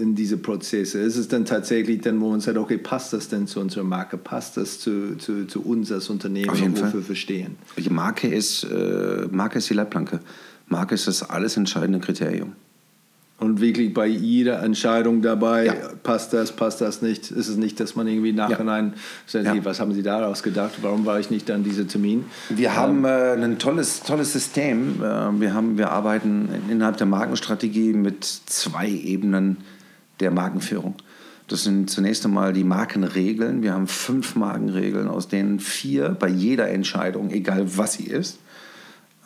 in diese Prozesse? Ist es denn tatsächlich dann, wo man sagt, okay, passt das denn zu unserer Marke? Passt das zu, zu, zu uns als Unternehmen, Auf jeden wofür wir stehen? Die Marke ist, äh, Marke ist die Leitplanke. Marke ist das alles entscheidende Kriterium. Und wirklich bei jeder Entscheidung dabei, ja. passt das, passt das nicht, ist es nicht, dass man irgendwie nachhinein ja. sagt, hey, was haben Sie daraus gedacht, warum war ich nicht an diesem Termin? Wir ähm, haben äh, ein tolles, tolles System. Äh, wir, haben, wir arbeiten innerhalb der Markenstrategie mit zwei Ebenen der Markenführung. Das sind zunächst einmal die Markenregeln. Wir haben fünf Markenregeln, aus denen vier bei jeder Entscheidung, egal was sie ist,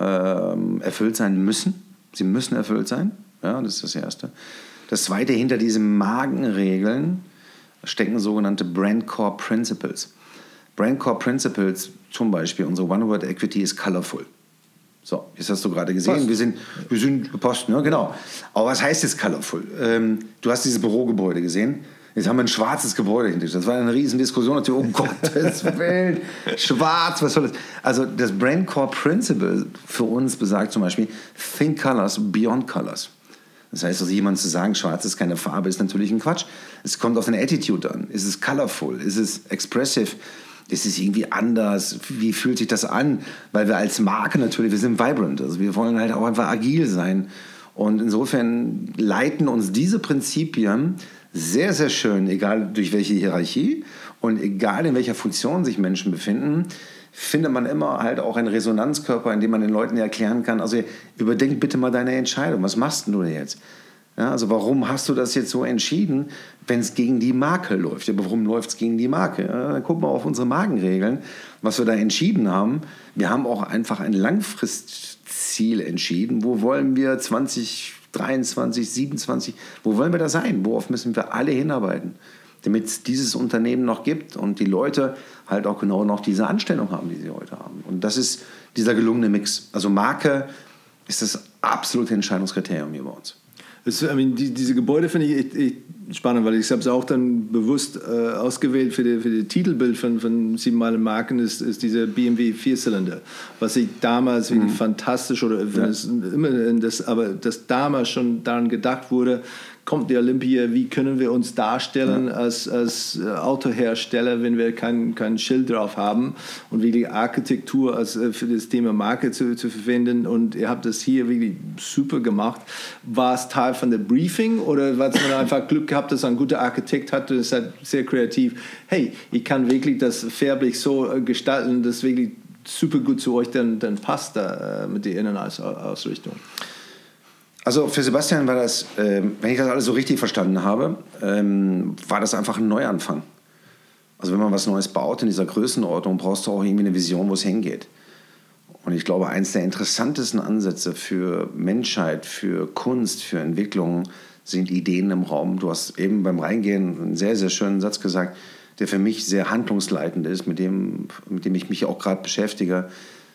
äh, erfüllt sein müssen. Sie müssen erfüllt sein. Ja, das ist das Erste. Das Zweite, hinter diesen Markenregeln stecken sogenannte Brand Core Principles. Brand Core Principles, zum Beispiel, unsere One Word Equity ist colorful. So, jetzt hast du gerade gesehen, wir sind, wir sind Post, ne? genau. Aber was heißt jetzt colorful? Ähm, du hast dieses Bürogebäude gesehen. Jetzt haben wir ein schwarzes Gebäude hinter Das war eine riesen Diskussion. Natürlich, oh Gottes Willen, schwarz, was soll das? Also das Brand Core Principle für uns besagt zum Beispiel, think colors beyond colors. Das heißt also, jemand zu sagen, schwarz ist keine Farbe, ist natürlich ein Quatsch. Es kommt auf deine Attitude an. Ist es colorful? Ist es expressive? Ist es irgendwie anders? Wie fühlt sich das an? Weil wir als Marke natürlich, wir sind vibrant. Also wir wollen halt auch einfach agil sein. Und insofern leiten uns diese Prinzipien sehr, sehr schön, egal durch welche Hierarchie und egal in welcher Funktion sich Menschen befinden, findet man immer halt auch einen Resonanzkörper, in dem man den Leuten erklären kann, also überdenk bitte mal deine Entscheidung, was machst du denn jetzt? Ja, also warum hast du das jetzt so entschieden, wenn es gegen die Marke läuft? Ja, warum läuft es gegen die Marke? Ja, dann guck mal auf unsere Markenregeln, was wir da entschieden haben. Wir haben auch einfach ein Langfristziel entschieden. Wo wollen wir 2023, 27, wo wollen wir da sein? Worauf müssen wir alle hinarbeiten? Damit es dieses Unternehmen noch gibt und die Leute halt auch genau noch diese Anstellung haben, die sie heute haben. Und das ist dieser gelungene Mix. Also Marke ist das absolute Entscheidungskriterium hier bei uns. Das, I mean, die, diese Gebäude finde ich echt, echt, spannend, weil ich habe es auch dann bewusst äh, ausgewählt für das für Titelbild von, von Sieben Meilen Marken ist, ist dieser BMW Vierzylinder, was ich damals mhm. fantastisch oder ja. es, immer das, aber das damals schon daran gedacht wurde, kommt die Olympia, wie können wir uns darstellen ja. als, als äh, Autohersteller, wenn wir kein, kein Schild drauf haben und wirklich Architektur als, äh, für das Thema Marke zu, zu verwenden und ihr habt das hier wirklich super gemacht. War es Teil von der Briefing oder war es man einfach Glück gehabt, dass ein guter Architekt hatte, das ist halt sehr kreativ, hey, ich kann wirklich das färblich so äh, gestalten, dass wirklich super gut zu euch dann, dann passt da mit der Innenausrichtung. Also für Sebastian war das, äh, wenn ich das alles so richtig verstanden habe, ähm, war das einfach ein Neuanfang. Also wenn man was Neues baut in dieser Größenordnung, brauchst du auch irgendwie eine Vision, wo es hingeht. Und ich glaube, eines der interessantesten Ansätze für Menschheit, für Kunst, für Entwicklung sind Ideen im Raum. Du hast eben beim Reingehen einen sehr, sehr schönen Satz gesagt, der für mich sehr handlungsleitend ist, mit dem, mit dem ich mich auch gerade beschäftige.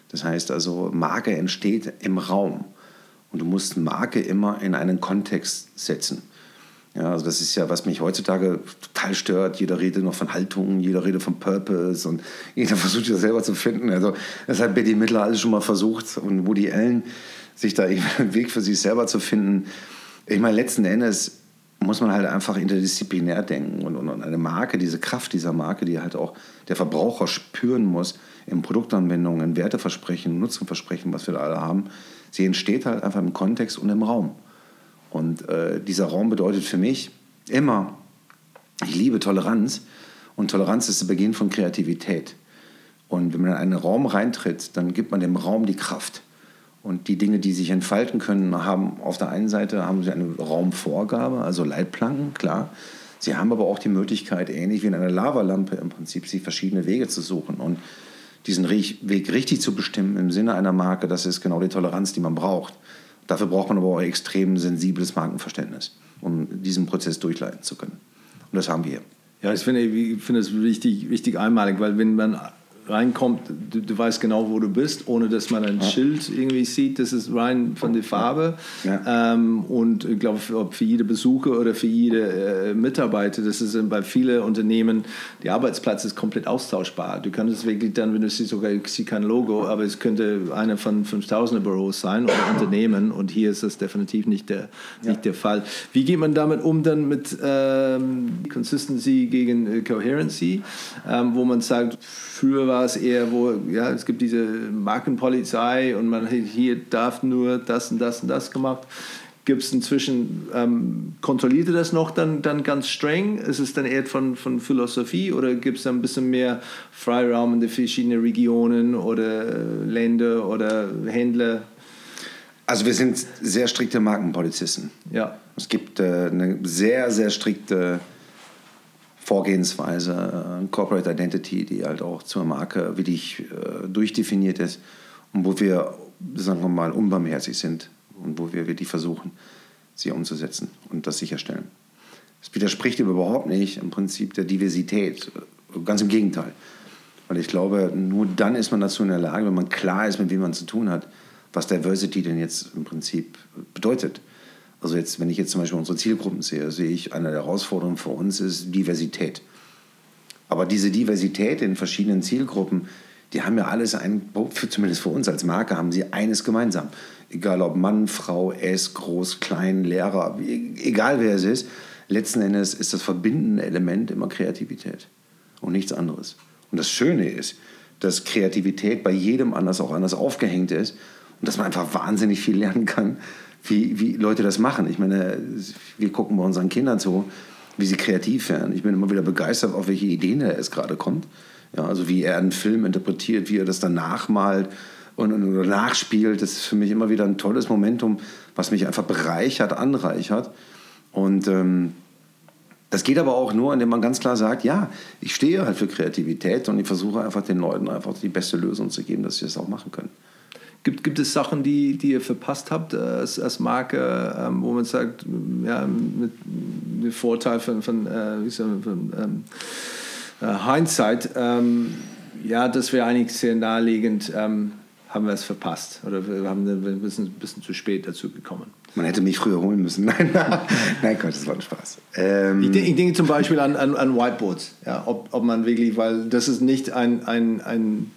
Das heißt also, Marke entsteht im Raum. Und du musst Marke immer in einen Kontext setzen. Ja, also das ist ja, was mich heutzutage total stört. Jeder redet noch von Haltung, jeder redet von Purpose und jeder versucht das selber zu finden. Also das hat Betty Midler alles schon mal versucht und Woody Allen sich da einen Weg für sich selber zu finden. Ich meine, letzten Endes muss man halt einfach interdisziplinär denken und, und eine Marke, diese Kraft dieser Marke, die halt auch der Verbraucher spüren muss in Produktanwendungen, in Werteversprechen, Nutzenversprechen, was wir da alle haben, Sie entsteht halt einfach im Kontext und im Raum. Und äh, dieser Raum bedeutet für mich immer, ich liebe Toleranz und Toleranz ist der Beginn von Kreativität. Und wenn man in einen Raum reintritt, dann gibt man dem Raum die Kraft. Und die Dinge, die sich entfalten können, haben auf der einen Seite haben sie eine Raumvorgabe, also Leitplanken, klar. Sie haben aber auch die Möglichkeit, ähnlich wie in einer Lavalampe im Prinzip, sich verschiedene Wege zu suchen. Und diesen Weg richtig zu bestimmen im Sinne einer Marke, das ist genau die Toleranz, die man braucht. Dafür braucht man aber auch extrem sensibles Markenverständnis, um diesen Prozess durchleiten zu können. Und das haben wir. Ja, ich finde, ich finde es richtig, richtig einmalig, weil wenn man reinkommt, du, du, weißt genau, wo du bist, ohne dass man ein ja. Schild irgendwie sieht. Das ist rein von der Farbe. Ja. Ähm, und ich glaube, für, für jede Besucher oder für jede äh, Mitarbeiter, das ist bei vielen Unternehmen, der Arbeitsplatz ist komplett austauschbar. Du kannst es wirklich dann, wenn du siehst, sogar ich sehe kein Logo, aber es könnte einer von 5000er Büros sein oder Unternehmen. Und hier ist das definitiv nicht der, ja. nicht der Fall. Wie geht man damit um dann mit ähm, Consistency gegen äh, Coherency, ähm, wo man sagt, früher war es eher, wo ja, es gibt diese Markenpolizei und man hier darf nur das und das und das gemacht. gibt es inzwischen, ähm, kontrolliert ihr das noch dann, dann ganz streng? Ist es dann eher von, von Philosophie oder gibt es ein bisschen mehr Freiraum in den verschiedenen Regionen oder Länder oder Händler? Also wir sind sehr strikte Markenpolizisten. Ja. Es gibt äh, eine sehr, sehr strikte Vorgehensweise, äh, Corporate Identity, die halt auch zur Marke wirklich äh, durchdefiniert ist und wo wir, sagen wir mal, unbarmherzig sind und wo wir wirklich versuchen, sie umzusetzen und das sicherstellen. Es widerspricht überhaupt nicht im Prinzip der Diversität, ganz im Gegenteil. Weil ich glaube, nur dann ist man dazu in der Lage, wenn man klar ist, mit wem man zu tun hat, was Diversity denn jetzt im Prinzip bedeutet. Also jetzt, wenn ich jetzt zum Beispiel unsere Zielgruppen sehe, sehe ich, eine der Herausforderungen für uns ist Diversität. Aber diese Diversität in verschiedenen Zielgruppen, die haben ja alles ein, zumindest für uns als Marke, haben sie eines gemeinsam. Egal ob Mann, Frau, S, groß, klein, Lehrer, egal wer es ist, letzten Endes ist das verbindende Element immer Kreativität und nichts anderes. Und das Schöne ist, dass Kreativität bei jedem anders auch anders aufgehängt ist und dass man einfach wahnsinnig viel lernen kann, wie, wie Leute das machen. Ich meine, wir gucken bei unseren Kindern zu, wie sie kreativ werden. Ich bin immer wieder begeistert, auf welche Ideen er erst gerade kommt. Ja, also wie er einen Film interpretiert, wie er das dann nachmalt und, und nachspielt. Das ist für mich immer wieder ein tolles Momentum, was mich einfach bereichert, anreichert. Und ähm, das geht aber auch nur, indem man ganz klar sagt, ja, ich stehe halt für Kreativität und ich versuche einfach den Leuten einfach die beste Lösung zu geben, dass sie das auch machen können. Gibt, gibt es Sachen, die, die ihr verpasst habt äh, als, als Marke, ähm, wo man sagt, ja, mit dem Vorteil von, von, äh, sagen, von ähm, äh, Hindsight, ähm, ja, das wäre eigentlich sehr naheliegend, ähm, haben wir es verpasst oder wir haben ein bisschen, ein bisschen zu spät dazu gekommen. Man hätte mich früher holen müssen. Nein, nein Gott, das war ein Spaß. Ähm ich, denke, ich, denke, zum Beispiel an, an, an Whiteboards. Ja, ob, ob man wirklich, weil das ist nicht ein, ein, ein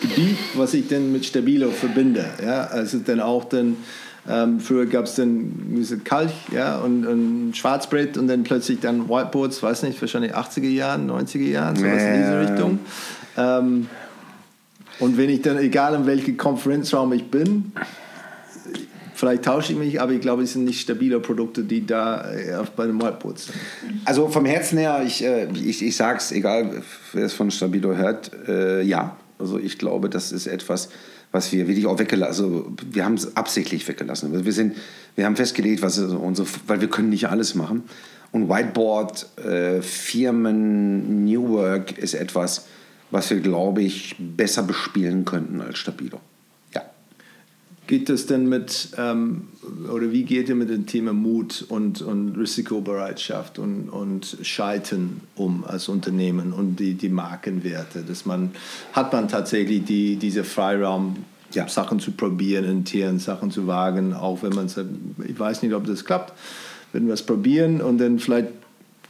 Gebiet, was ich denn mit Stabilo verbinde. Ja? Also dann auch dann, ähm, früher gab es dann Kalk ja, und, und Schwarzbrett und dann plötzlich dann Whiteboards, weiß nicht, wahrscheinlich 80er Jahren, 90er Jahren, sowas ja. in diese Richtung. Ähm, und wenn ich dann, egal in welchem Konferenzraum ich bin, vielleicht tausche ich mich, aber ich glaube, es sind nicht stabile Produkte, die da äh, bei den Whiteboards sind. Also vom Herzen her, ich, äh, ich, ich sage es, egal wer es von Stabilo hört, äh, ja, also ich glaube, das ist etwas, was wir wirklich auch weggelassen, also wir haben es absichtlich weggelassen. Also wir, sind, wir haben festgelegt, was unsere, weil wir können nicht alles machen. Und Whiteboard, äh, Firmen, New Work ist etwas, was wir, glaube ich, besser bespielen könnten als Stabilo geht das denn mit, ähm, oder wie geht ihr mit dem Thema Mut und, und Risikobereitschaft und, und Scheitern um als Unternehmen und die, die Markenwerte? Dass man, hat man tatsächlich die, diese Freiraum, ja. Sachen zu probieren, in Tieren Sachen zu wagen, auch wenn man sagt, ich weiß nicht, ob das klappt, wenn wir es probieren und dann vielleicht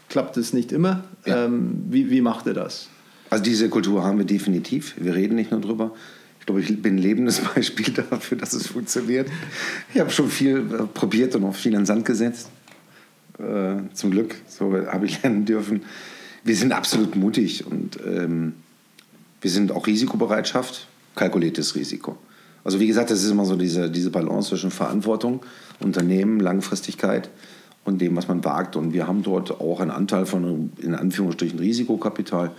klappt es nicht immer. Ja. Ähm, wie, wie macht ihr das? Also diese Kultur haben wir definitiv. Wir reden nicht nur drüber. Ich glaube, ich bin ein lebendes Beispiel dafür, dass es funktioniert. Ich habe schon viel äh, probiert und auch viel in den Sand gesetzt. Äh, zum Glück, so habe ich lernen dürfen. Wir sind absolut mutig und ähm, wir sind auch Risikobereitschaft, kalkuliertes Risiko. Also wie gesagt, das ist immer so diese, diese Balance zwischen Verantwortung, Unternehmen, Langfristigkeit und dem, was man wagt. Und wir haben dort auch einen Anteil von, in Anführungsstrichen, Risikokapital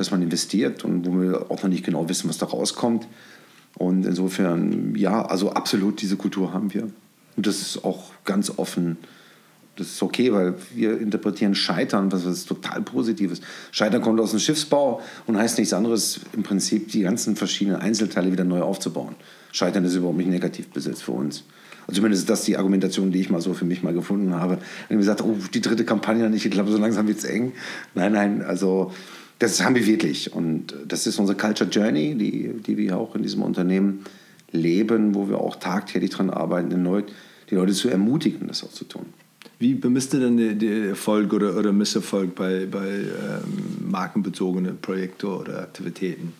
dass man investiert und wo wir auch noch nicht genau wissen, was da rauskommt. Und insofern, ja, also absolut diese Kultur haben wir. Und das ist auch ganz offen. Das ist okay, weil wir interpretieren Scheitern, was, was total Positives. Scheitern kommt aus dem Schiffsbau und heißt nichts anderes, im Prinzip die ganzen verschiedenen Einzelteile wieder neu aufzubauen. Scheitern ist überhaupt nicht negativ besetzt für uns. Also zumindest ist das die Argumentation, die ich mal so für mich mal gefunden habe. Wenn ich gesagt oh, die dritte Kampagne hat nicht geklappt, so langsam wird es eng. Nein, nein, also das haben wir wirklich. Und das ist unsere Culture Journey, die, die wir auch in diesem Unternehmen leben, wo wir auch tagtäglich daran arbeiten, die Leute, die Leute zu ermutigen, das auch zu tun. Wie bemisst ihr denn den Erfolg oder, oder Misserfolg bei, bei ähm, markenbezogenen Projekten oder Aktivitäten?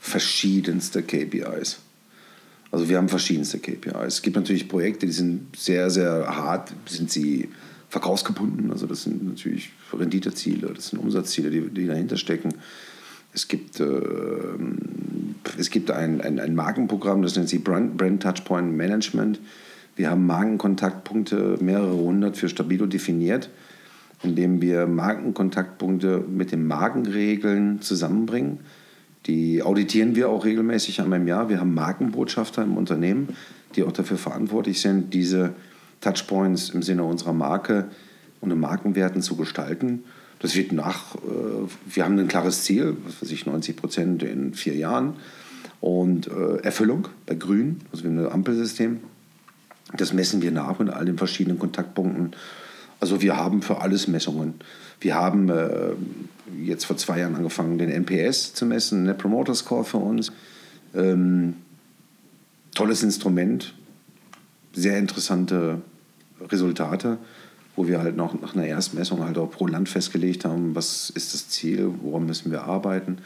Verschiedenste KPIs. Also wir haben verschiedenste KPIs. Es gibt natürlich Projekte, die sind sehr, sehr hart, sind sie verkaufsgebunden. Also das sind natürlich Renditeziele, das sind Umsatzziele, die, die dahinter stecken. Es gibt, äh, es gibt ein, ein, ein, Markenprogramm, das nennt sich Brand, Brand Touchpoint Management. Wir haben Markenkontaktpunkte, mehrere hundert für Stabilo definiert, indem wir Markenkontaktpunkte mit den Markenregeln zusammenbringen. Die auditieren wir auch regelmäßig einmal im Jahr. Wir haben Markenbotschafter im Unternehmen, die auch dafür verantwortlich sind, diese Touchpoints im Sinne unserer Marke und Markenwerten zu gestalten. Das wird nach, äh, wir haben ein klares Ziel, was weiß ich, 90 Prozent in vier Jahren und äh, Erfüllung bei Grün, also wir haben ein Ampelsystem. Das messen wir nach mit all den verschiedenen Kontaktpunkten. Also wir haben für alles Messungen. Wir haben äh, jetzt vor zwei Jahren angefangen, den NPS zu messen, Net Promoter Score für uns. Ähm, tolles Instrument, sehr interessante Resultate, wo wir halt noch nach einer Erstmessung halt auch pro Land festgelegt haben, was ist das Ziel, woran müssen wir arbeiten.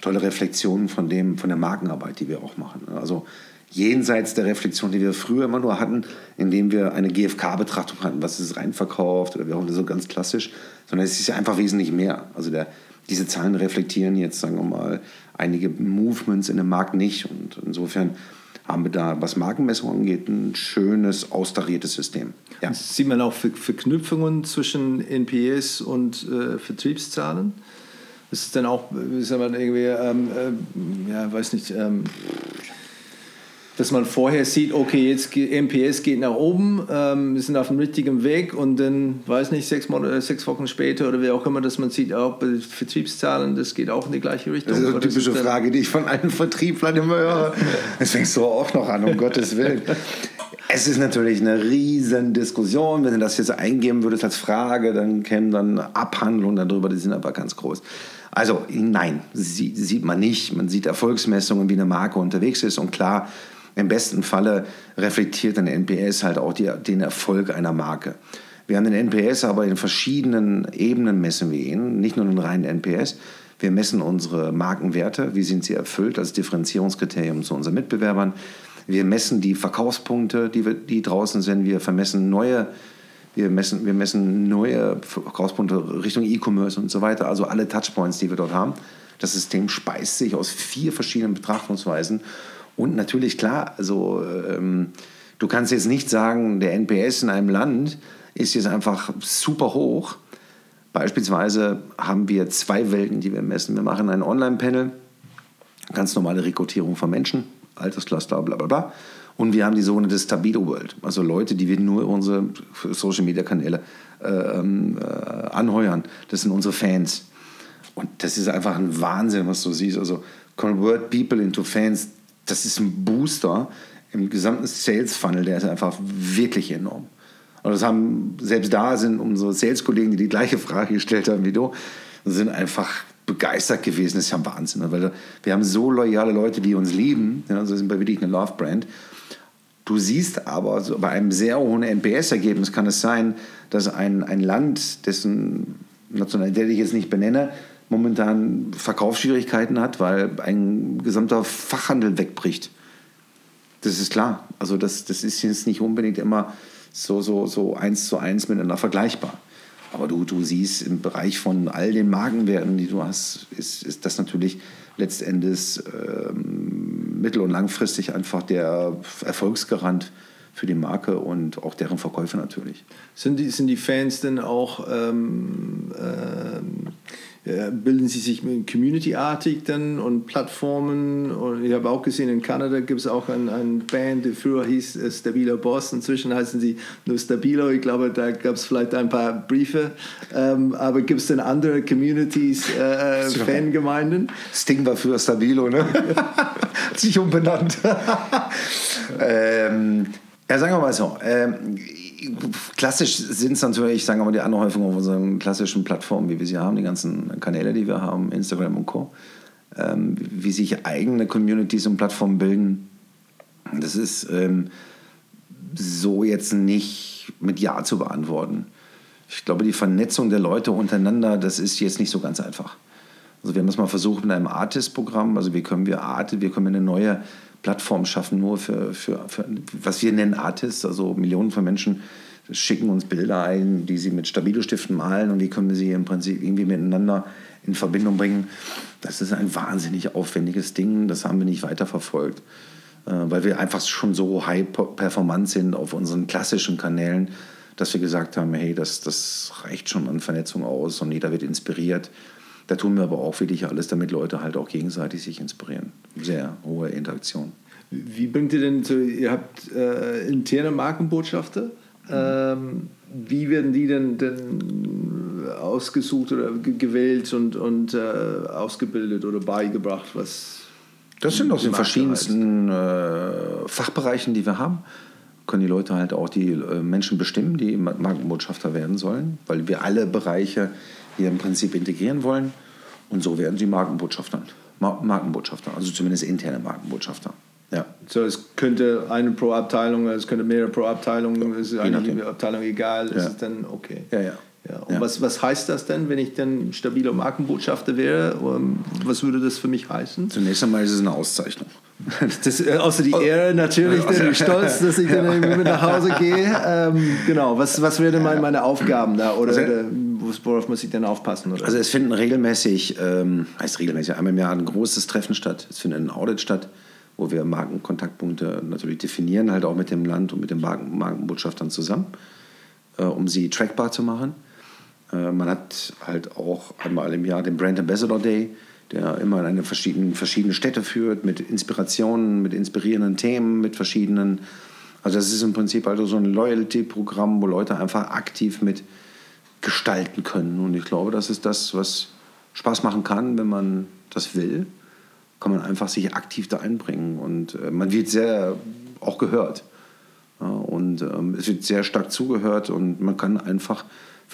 Tolle Reflexionen von, dem, von der Markenarbeit, die wir auch machen. Also jenseits der Reflexion, die wir früher immer nur hatten, indem wir eine GfK-Betrachtung hatten, was ist reinverkauft oder wir das so ganz klassisch, sondern es ist ja einfach wesentlich mehr. Also der, diese Zahlen reflektieren jetzt, sagen wir mal, einige Movements in dem Markt nicht und insofern haben wir da, was Markenmessung angeht, ein schönes, austariertes System. Ja. Sieht man auch Verknüpfungen zwischen NPS und äh, Vertriebszahlen? Ist es dann auch, ist man irgendwie, ähm, äh, ja, weiß nicht, ähm, dass man vorher sieht, okay, jetzt MPS geht nach oben, ähm, wir sind auf dem richtigen Weg und dann, weiß nicht, sechs, Monate, sechs Wochen später oder wie auch immer, dass man sieht, auch bei Vertriebszahlen, das geht auch in die gleiche Richtung. Das ist eine typische Frage, die ich von allen Vertrieblern immer höre. Das fängst du auch noch an, um Gottes Willen. Es ist natürlich eine riesen Diskussion. Wenn du das jetzt eingeben würdest als Frage, dann kämen dann Abhandlungen darüber, die sind aber ganz groß. Also nein, sieht man nicht. Man sieht Erfolgsmessungen, wie eine Marke unterwegs ist. Und klar, im besten Falle reflektiert ein NPS halt auch die, den Erfolg einer Marke. Wir haben den NPS aber in verschiedenen Ebenen messen wir ihn, nicht nur den reinen NPS. Wir messen unsere Markenwerte, wie sind sie erfüllt als Differenzierungskriterium zu unseren Mitbewerbern. Wir messen die Verkaufspunkte, die, wir, die draußen sind. Wir vermessen neue, wir messen, wir messen neue Verkaufspunkte Richtung E-Commerce und so weiter. Also alle Touchpoints, die wir dort haben. Das System speist sich aus vier verschiedenen Betrachtungsweisen und natürlich, klar, also ähm, du kannst jetzt nicht sagen, der NPS in einem Land ist jetzt einfach super hoch. Beispielsweise haben wir zwei Welten, die wir messen. Wir machen ein Online-Panel, ganz normale Rekrutierung von Menschen, Alterscluster, bla bla bla. Und wir haben die sogenannte Stabilo World, also Leute, die wir nur über unsere Social-Media-Kanäle äh, äh, anheuern. Das sind unsere Fans. Und das ist einfach ein Wahnsinn, was du siehst. Also convert people into fans, das ist ein Booster im gesamten Sales Funnel, der ist einfach wirklich enorm. Und das haben, selbst da sind unsere Sales-Kollegen, die die gleiche Frage gestellt haben wie du, sind einfach begeistert gewesen. Das ist ja Wahnsinn, ne? weil wir haben so loyale Leute, die uns lieben. Ja, also sind wir wirklich eine Love-Brand. Du siehst aber, also bei einem sehr hohen NPS-Ergebnis kann es sein, dass ein, ein Land, dessen Nationalität ich jetzt nicht benenne, momentan Verkaufsschwierigkeiten hat, weil ein gesamter Fachhandel wegbricht. Das ist klar. Also das, das ist jetzt nicht unbedingt immer so, so, so eins zu eins miteinander vergleichbar. Aber du, du siehst im Bereich von all den Markenwerten, die du hast, ist, ist das natürlich letztendlich ähm, mittel- und langfristig einfach der Erfolgsgarant für die Marke und auch deren Verkäufe natürlich. Sind die, sind die Fans denn auch ähm, ähm äh, bilden sie sich community-artig dann und Plattformen. Und ich habe auch gesehen, in Kanada gibt es auch eine ein Band, die früher hieß äh, Stabilo Boss. Inzwischen heißen sie nur Stabilo. Ich glaube, da gab es vielleicht ein paar Briefe. Ähm, aber gibt es denn andere Communities, äh, äh Fangemeinden? Sting war früher Stabilo, ne? Hat sich umbenannt. ähm, ja, sagen wir mal so. Ähm, klassisch sind es natürlich, sagen wir mal, die Anhäufung auf unseren klassischen Plattformen, wie wir sie haben, die ganzen Kanäle, die wir haben, Instagram und Co. Ähm, wie sich eigene Communities und Plattformen bilden, das ist ähm, so jetzt nicht mit Ja zu beantworten. Ich glaube, die Vernetzung der Leute untereinander, das ist jetzt nicht so ganz einfach. Also wir haben es mal versucht mit einem Artist-Programm, also wie können wir Art, wie können wir eine neue Plattform schaffen, nur für, für, für, was wir nennen Artists, also Millionen von Menschen schicken uns Bilder ein, die sie mit Stabilo-Stiften malen und wie können wir sie im Prinzip irgendwie miteinander in Verbindung bringen. Das ist ein wahnsinnig aufwendiges Ding, das haben wir nicht weiterverfolgt. äh, weil wir einfach schon so high performant sind auf unseren klassischen Kanälen, dass wir gesagt haben, hey, das, das reicht schon an Vernetzung aus und jeder wird inspiriert. Da tun wir aber auch wirklich alles, damit Leute halt auch gegenseitig sich inspirieren. Sehr hohe Interaktion. Wie bringt ihr denn so, ihr habt äh, interne Markenbotschafter? Ähm, wie werden die denn, denn ausgesucht oder gewählt und, und äh, ausgebildet oder beigebracht? Was das sind aus den verschiedensten äh, Fachbereichen, die wir haben. Können die Leute halt auch die äh, Menschen bestimmen, die Markenbotschafter werden sollen, weil wir alle Bereiche hier im Prinzip integrieren wollen. Und so werden sie Markenbotschafter. Markenbotschafter, also zumindest interne Markenbotschafter. Ja. So, es könnte eine pro Abteilung, es könnte mehrere pro Abteilung, es ist eine Abteilung egal, ja. ist es dann okay. Ja, ja. Ja, und ja. Was, was heißt das denn, wenn ich dann stabiler Markenbotschafter wäre? Was würde das für mich heißen? Zunächst einmal ist es eine Auszeichnung. Das, äh, außer die Ehre natürlich, den Stolz, dass ich dann irgendwie mit nach Hause gehe. Ähm, genau, was, was wären meine, meine Aufgaben da? Oder, also, worauf muss ich denn aufpassen? Oder? Also es finden regelmäßig, ähm, heißt regelmäßig, einmal im Jahr ein großes Treffen statt. Es findet ein Audit statt wo wir Markenkontaktpunkte natürlich definieren, halt auch mit dem Land und mit den Marken, Markenbotschaftern zusammen, äh, um sie trackbar zu machen. Äh, man hat halt auch einmal im Jahr den Brand Ambassador Day, der immer in eine verschiedene, verschiedene Städte führt, mit Inspirationen, mit inspirierenden Themen, mit verschiedenen. Also, das ist im Prinzip also so ein Loyalty-Programm, wo Leute einfach aktiv mit gestalten können. Und ich glaube, das ist das, was Spaß machen kann, wenn man das will kann man einfach sich aktiv da einbringen und äh, man wird sehr auch gehört. Und ähm, es wird sehr stark zugehört und man kann einfach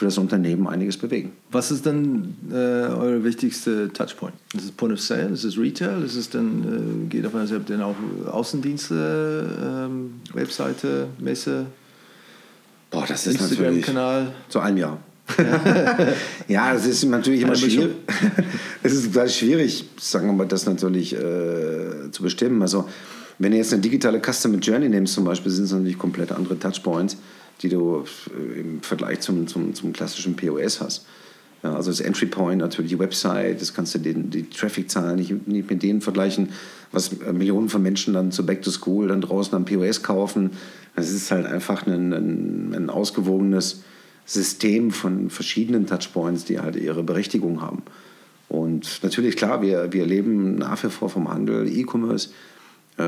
für das Unternehmen einiges bewegen. Was ist dann äh, eure wichtigste Touchpoint? Ist es Point of Sale? Ist es Retail? Ist es dann, äh, geht aus, ihr habt dann auch Außendienste, ähm, Webseite, Messe? Boah, das ist Instagram-Kanal? Zu einem Jahr. ja, es ist natürlich immer schwierig. es ist total schwierig, sagen wir mal, das natürlich äh, zu bestimmen. Also, wenn du jetzt eine digitale Customer Journey nimmst, zum Beispiel, sind es natürlich komplett andere Touchpoints, die du äh, im Vergleich zum, zum, zum klassischen POS hast. Ja, also das Entry Point, natürlich die Website, das kannst du den, die Traffic-Zahlen nicht, nicht mit denen vergleichen, was Millionen von Menschen dann zu Back to School dann draußen am POS kaufen. Das ist halt einfach ein, ein, ein ausgewogenes System von verschiedenen Touchpoints, die halt ihre Berechtigung haben. Und natürlich, klar, wir, wir leben nach wie vor vom Handel. E-Commerce äh,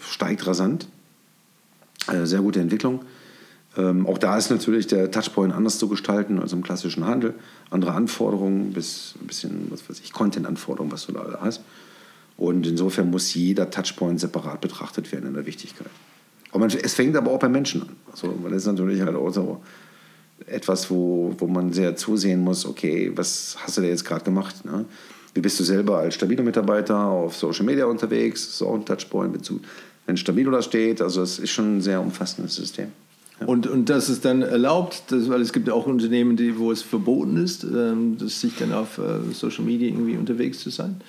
steigt rasant. Äh, sehr gute Entwicklung. Ähm, auch da ist natürlich der Touchpoint anders zu gestalten als im klassischen Handel. Andere Anforderungen, bis ein bisschen, was weiß ich, Content-Anforderungen, was du da hast. Und insofern muss jeder Touchpoint separat betrachtet werden in der Wichtigkeit. Aber es fängt aber auch bei Menschen an. Also, weil es natürlich halt auch so etwas, wo, wo man sehr zusehen muss, okay, was hast du da jetzt gerade gemacht? Ne? Wie bist du selber als Stabilo-Mitarbeiter auf Social Media unterwegs? Das ist auch ein Touchpoint, wenn Stabilo da steht. Also es ist schon ein sehr umfassendes System. Und, und das ist dann erlaubt, das, weil es gibt ja auch Unternehmen, die, wo es verboten ist, ähm, dass sich dann auf äh, Social Media irgendwie unterwegs zu sein?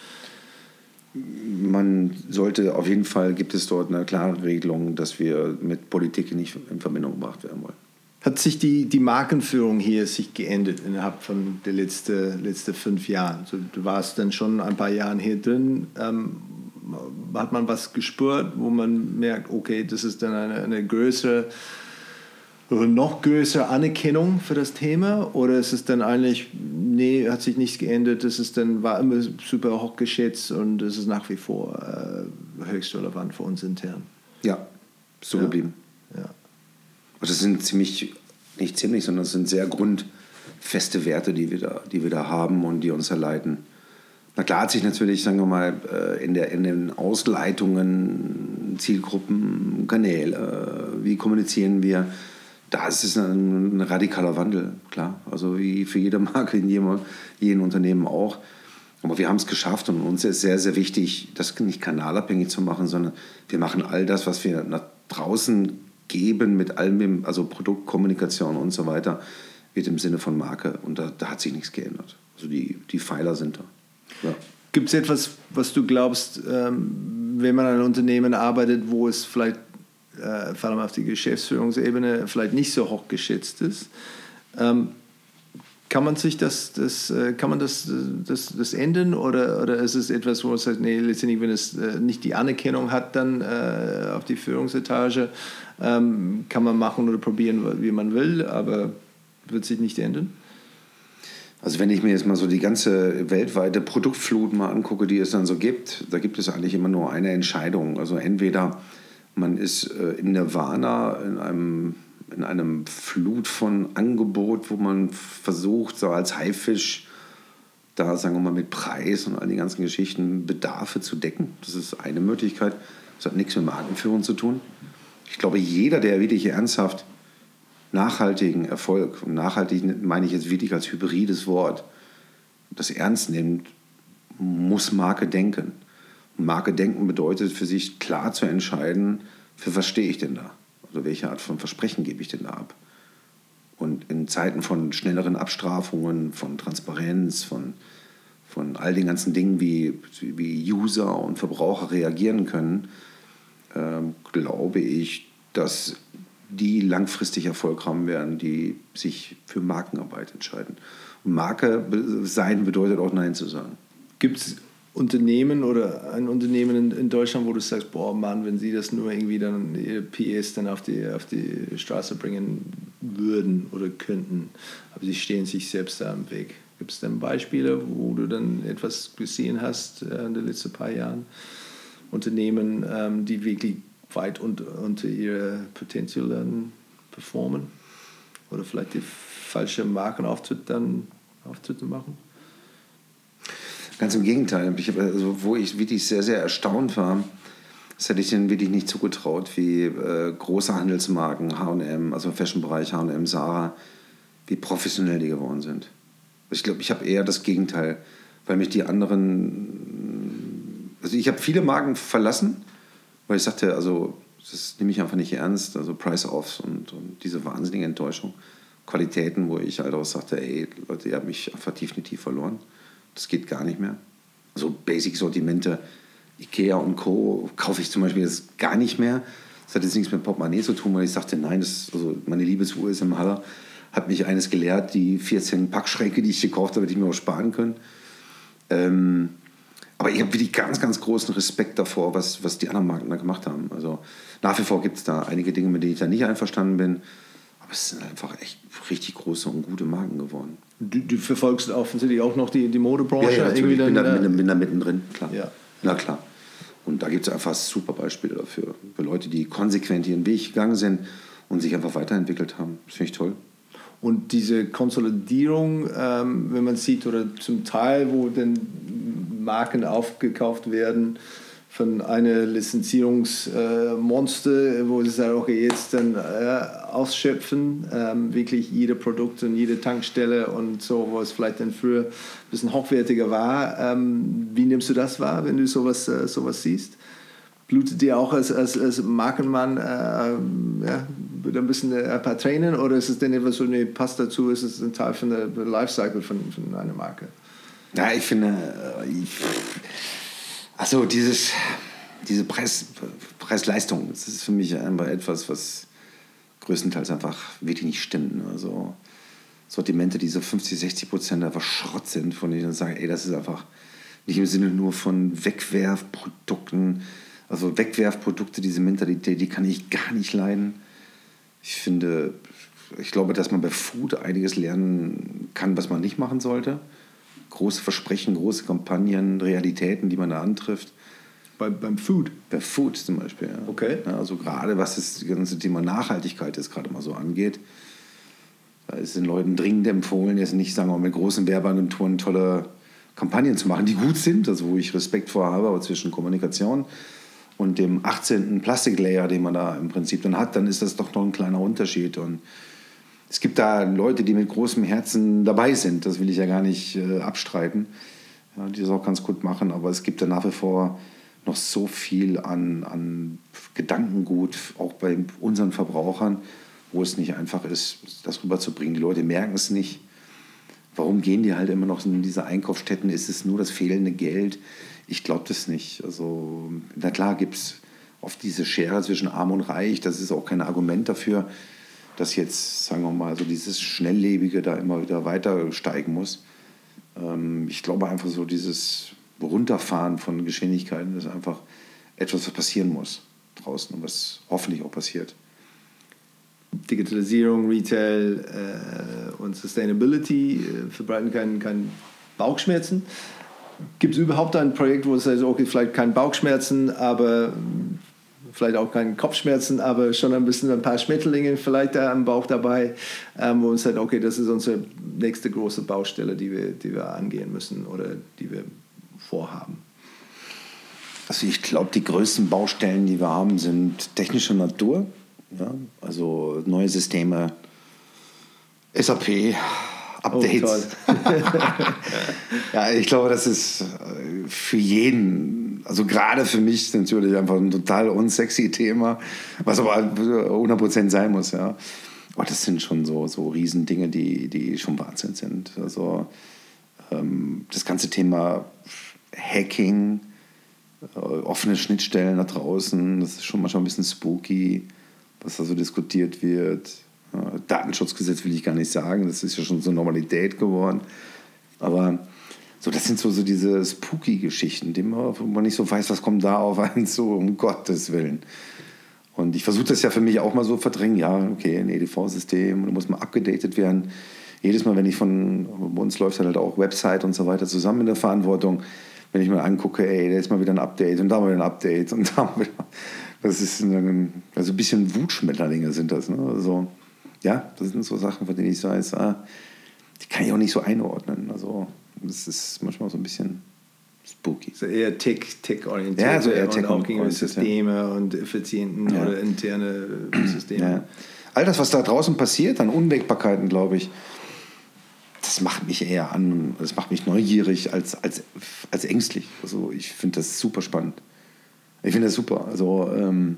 Man sollte auf jeden Fall, gibt es dort eine klare Regelung, dass wir mit Politik nicht in Verbindung gebracht werden wollen hat sich die, die Markenführung hier sich geändert innerhalb von den letzten, letzten fünf Jahren? Also du warst dann schon ein paar Jahre hier drin. Ähm, hat man was gespürt, wo man merkt, okay, das ist dann eine, eine größere noch größere Anerkennung für das Thema? Oder ist es dann eigentlich, nee, hat sich nichts geändert, das ist dann, war immer super hoch geschätzt und es ist nach wie vor äh, höchst relevant für uns intern? Ja, so ja. geblieben. Ja. Und das sind ziemlich, nicht ziemlich, sondern das sind sehr grundfeste Werte, die wir da, die wir da haben und die uns erleiten. Na klar hat sich natürlich, sagen wir mal, äh, in, der, in den Ausleitungen, Zielgruppen, Kanäle, wie kommunizieren wir, da ist es ein, ein radikaler Wandel, klar. Also wie für jede Marke in jedem, jedem Unternehmen auch. Aber wir haben es geschafft und uns ist sehr, sehr wichtig, das nicht kanalabhängig zu machen, sondern wir machen all das, was wir nach draußen geben mit allem, also Produktkommunikation und so weiter, wird im Sinne von Marke. Und da, da hat sich nichts geändert. Also die, die Pfeiler sind da. Ja. Gibt es etwas, was du glaubst, ähm, wenn man an einem Unternehmen arbeitet, wo es vielleicht äh, vor allem auf die Geschäftsführungsebene vielleicht nicht so hoch geschätzt ist? Ähm, kann man sich das, das, äh, kann man das, das, das ändern oder, oder ist es etwas, wo man sagt, nee, letztendlich, wenn es äh, nicht die Anerkennung hat, dann äh, auf die Führungsetage, ähm, kann man machen oder probieren, wie man will, aber wird sich nicht ändern? Also wenn ich mir jetzt mal so die ganze weltweite Produktflut mal angucke, die es dann so gibt, da gibt es eigentlich immer nur eine Entscheidung. Also entweder man ist äh, in Nirvana, in einem in einem Flut von Angebot, wo man versucht, so als Haifisch da, sagen wir mal, mit Preis und all die ganzen Geschichten Bedarfe zu decken. Das ist eine Möglichkeit. Das hat nichts mit Markenführung zu tun. Ich glaube, jeder, der wirklich ernsthaft nachhaltigen Erfolg, und nachhaltig meine ich jetzt wirklich als hybrides Wort, das ernst nimmt, muss Marke denken. Marke denken bedeutet für sich klar zu entscheiden, für was stehe ich denn da? Oder welche Art von Versprechen gebe ich denn da ab? Und in Zeiten von schnelleren Abstrafungen, von Transparenz, von, von all den ganzen Dingen, wie, wie User und Verbraucher reagieren können, äh, glaube ich, dass die langfristig Erfolg haben werden, die sich für Markenarbeit entscheiden. Und Marke sein bedeutet auch Nein zu sagen. Gibt es Unternehmen oder ein Unternehmen in, in, Deutschland, wo du sagst, boah Mann, wenn sie das nur irgendwie dann ihre PS dann auf die, auf die Straße bringen würden oder könnten, aber sie stehen sich selbst da im Weg. Gibt es denn Beispiele, wo du dann etwas gesehen hast äh, in den letzten paar Jahren? Unternehmen, ähm, die wirklich weit unter, unter ihre Potenzial dann performen? Oder vielleicht die falsche Markenauftritt dann Auftritte machen? Ganz im Gegenteil. Ich, also, wo ich wirklich sehr, sehr erstaunt war, das hätte ich denen wirklich nicht zugetraut, wie äh, große Handelsmarken, H&M, also im Fashion-Bereich H&M, Sarah, wie professionell die geworden sind. Ich glaube, ich habe eher das Gegenteil, weil mich die anderen, also ich habe viele Marken verlassen, weil ich sagte, also das nehme ich einfach nicht ernst, also Price-Offs und, und diese wahnsinnige Enttäuschung. Qualitäten, wo ich halt auch sagte, ey, Leute, ihr habt mich einfach definitiv verloren. Das geht gar nicht mehr. Also Basic-Sortimente, Ikea und Co. kaufe ich zum Beispiel jetzt gar nicht mehr. Das hat jetzt nichts mit Portemonnaie zu tun, weil ich sagte, nein, das, also meine Liebesuhr ist im Haller, hat mich eines gelehrt, die 14 Packschränke, die ich gekauft habe, hätte ich mir auch sparen können. Ähm, aber ich habe wirklich ganz, ganz großen Respekt davor, was, was die anderen Marken da gemacht haben. Also nach wie vor gibt es da einige Dinge, mit denen ich da nicht einverstanden bin. Aber es sind einfach echt richtig große und gute Marken geworden. Du, du verfolgst offensichtlich auch noch die, die Modebranche? Ja, ja natürlich. ich bin, da, bin, bin da mittendrin, klar. Ja. Na klar. Und da gibt es einfach super Beispiele dafür. Für Leute, die konsequent ihren Weg gegangen sind und sich einfach weiterentwickelt haben. Das finde ich toll. Und diese Konsolidierung, ähm, wenn man sieht, oder zum Teil, wo dann Marken aufgekauft werden, von einer Lizenzierungsmonster, äh, wo sie sagen, okay, jetzt dann äh, ausschöpfen, ähm, wirklich jede Produkt und jede Tankstelle und so, wo es vielleicht dann früher ein bisschen hochwertiger war. Ähm, wie nimmst du das wahr, wenn du sowas, äh, sowas siehst? Blutet dir auch als, als, als Markenmann äh, ja, ein bisschen ein paar Tränen oder ist es denn etwas so, nee, passt dazu, ist es ein Teil von der Lifecycle von, von einer Marke? Ja, ich finde, ich also dieses, diese Preis, Preis-Leistung, das ist für mich einfach etwas, was größtenteils einfach wirklich nicht stimmt. Ne? Also Sortimente, die so 50, 60 Prozent einfach Schrott sind, von denen ich sage, ey, das ist einfach nicht im Sinne nur von Wegwerfprodukten, also Wegwerfprodukte, diese Mentalität, die kann ich gar nicht leiden. Ich finde, ich glaube, dass man bei Food einiges lernen kann, was man nicht machen sollte große Versprechen, große Kampagnen, Realitäten, die man da antrifft. Bei, beim Food? Bei Food zum Beispiel, ja. Okay. Ja, also gerade was das ganze Thema Nachhaltigkeit jetzt gerade mal so angeht, da ist den Leuten dringend empfohlen, jetzt nicht, sagen wir mal, mit großen Werbeagenturen tolle Kampagnen zu machen, die gut sind, also wo ich Respekt vor habe, aber zwischen Kommunikation und dem 18. Plastiklayer, den man da im Prinzip dann hat, dann ist das doch noch ein kleiner Unterschied. Und es gibt da Leute, die mit großem Herzen dabei sind, das will ich ja gar nicht äh, abstreiten, ja, die das auch ganz gut machen, aber es gibt da nach wie vor noch so viel an, an Gedankengut, auch bei unseren Verbrauchern, wo es nicht einfach ist, das rüberzubringen. Die Leute merken es nicht. Warum gehen die halt immer noch in diese Einkaufsstätten? Ist es nur das fehlende Geld? Ich glaube das nicht. Also, na klar gibt es oft diese Schere zwischen Arm und Reich. Das ist auch kein Argument dafür. Dass jetzt, sagen wir mal, so dieses Schnelllebige da immer wieder weiter steigen muss. Ähm, ich glaube einfach so dieses Runterfahren von Geschwindigkeiten ist einfach etwas, was passieren muss draußen und was hoffentlich auch passiert. Digitalisierung, Retail äh, und Sustainability äh, verbreiten keinen kein Bauchschmerzen. Gibt es überhaupt ein Projekt, wo es heißt, okay, vielleicht kein Bauchschmerzen, aber vielleicht auch keine Kopfschmerzen, aber schon ein bisschen ein paar Schmetterlinge vielleicht da am Bauch dabei, ähm, wo uns sagt, okay, das ist unsere nächste große Baustelle, die wir, die wir angehen müssen oder die wir vorhaben? Also ich glaube, die größten Baustellen, die wir haben, sind technischer Natur. Ja? Also neue Systeme, SAP, Updates. Oh, ja, ich glaube, das ist äh, für jeden, also gerade für mich natürlich einfach ein total unsexy Thema, was aber 100% sein muss. Ja. Aber das sind schon so, so Riesendinge, die, die schon Wahnsinn sind. Also ähm, das ganze Thema Hacking, äh, offene Schnittstellen nach draußen, das ist schon manchmal ein bisschen spooky, was da so diskutiert wird. Äh, Datenschutzgesetz will ich gar nicht sagen, das ist ja schon so Normalität geworden. Aber so, das sind so, so diese spooky Geschichten, die man, wo man nicht so weiß, was kommt da auf einen zu, um Gottes Willen. Und ich versuche das ja für mich auch mal so verdrängen. Ja, okay, ein EDV-System, da muss mal abgedatet werden. Jedes Mal, wenn ich von, bei uns läuft halt auch Website und so weiter zusammen in der Verantwortung, wenn ich mal angucke, ey, da ist mal wieder ein Update und da mal wieder ein Update und da mal wieder. Das ist ein, also ein bisschen Wutschmetterlinge sind das. Ne? Also, ja, das sind so Sachen, von denen ich weiß, ah, die kann ich auch nicht so einordnen. Also das ist manchmal so ein bisschen spooky. So eher Tick-orientiert. ja, so eher Tick und auch gegen Systeme und effizienten ja. oder interne Systeme. Ja. All das, was da draußen passiert, an Unwägbarkeiten, glaube ich, das macht mich eher an, das macht mich neugierig als, als, als ängstlich. Also ich finde das super spannend. Ich finde das super. Also ähm,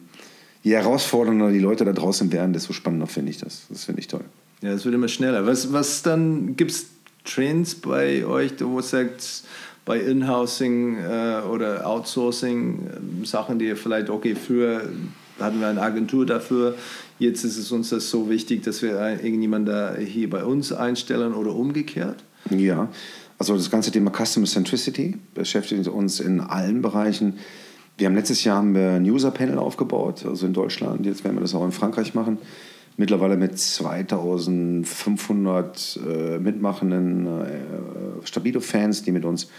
je herausfordernder die Leute da draußen werden, desto spannender finde ich das. Das finde ich toll. Ja, es wird immer schneller. Was, was dann gibt es Trends bei euch, wo ihr sagt, bei Inhousing äh, oder Outsourcing, äh, Sachen, die ihr vielleicht, okay, früher hatten wir eine Agentur dafür, jetzt ist es uns das so wichtig, dass wir irgendjemanden da hier bei uns einstellen oder umgekehrt? Ja, also das ganze Thema Customer Centricity beschäftigt uns in allen Bereichen. Wir haben letztes Jahr haben wir ein User-Panel aufgebaut, also in Deutschland. Jetzt werden wir das auch in Frankreich machen. Mittlerweile mit 2500 äh, mitmachenden äh, Stabilo-Fans, die mit uns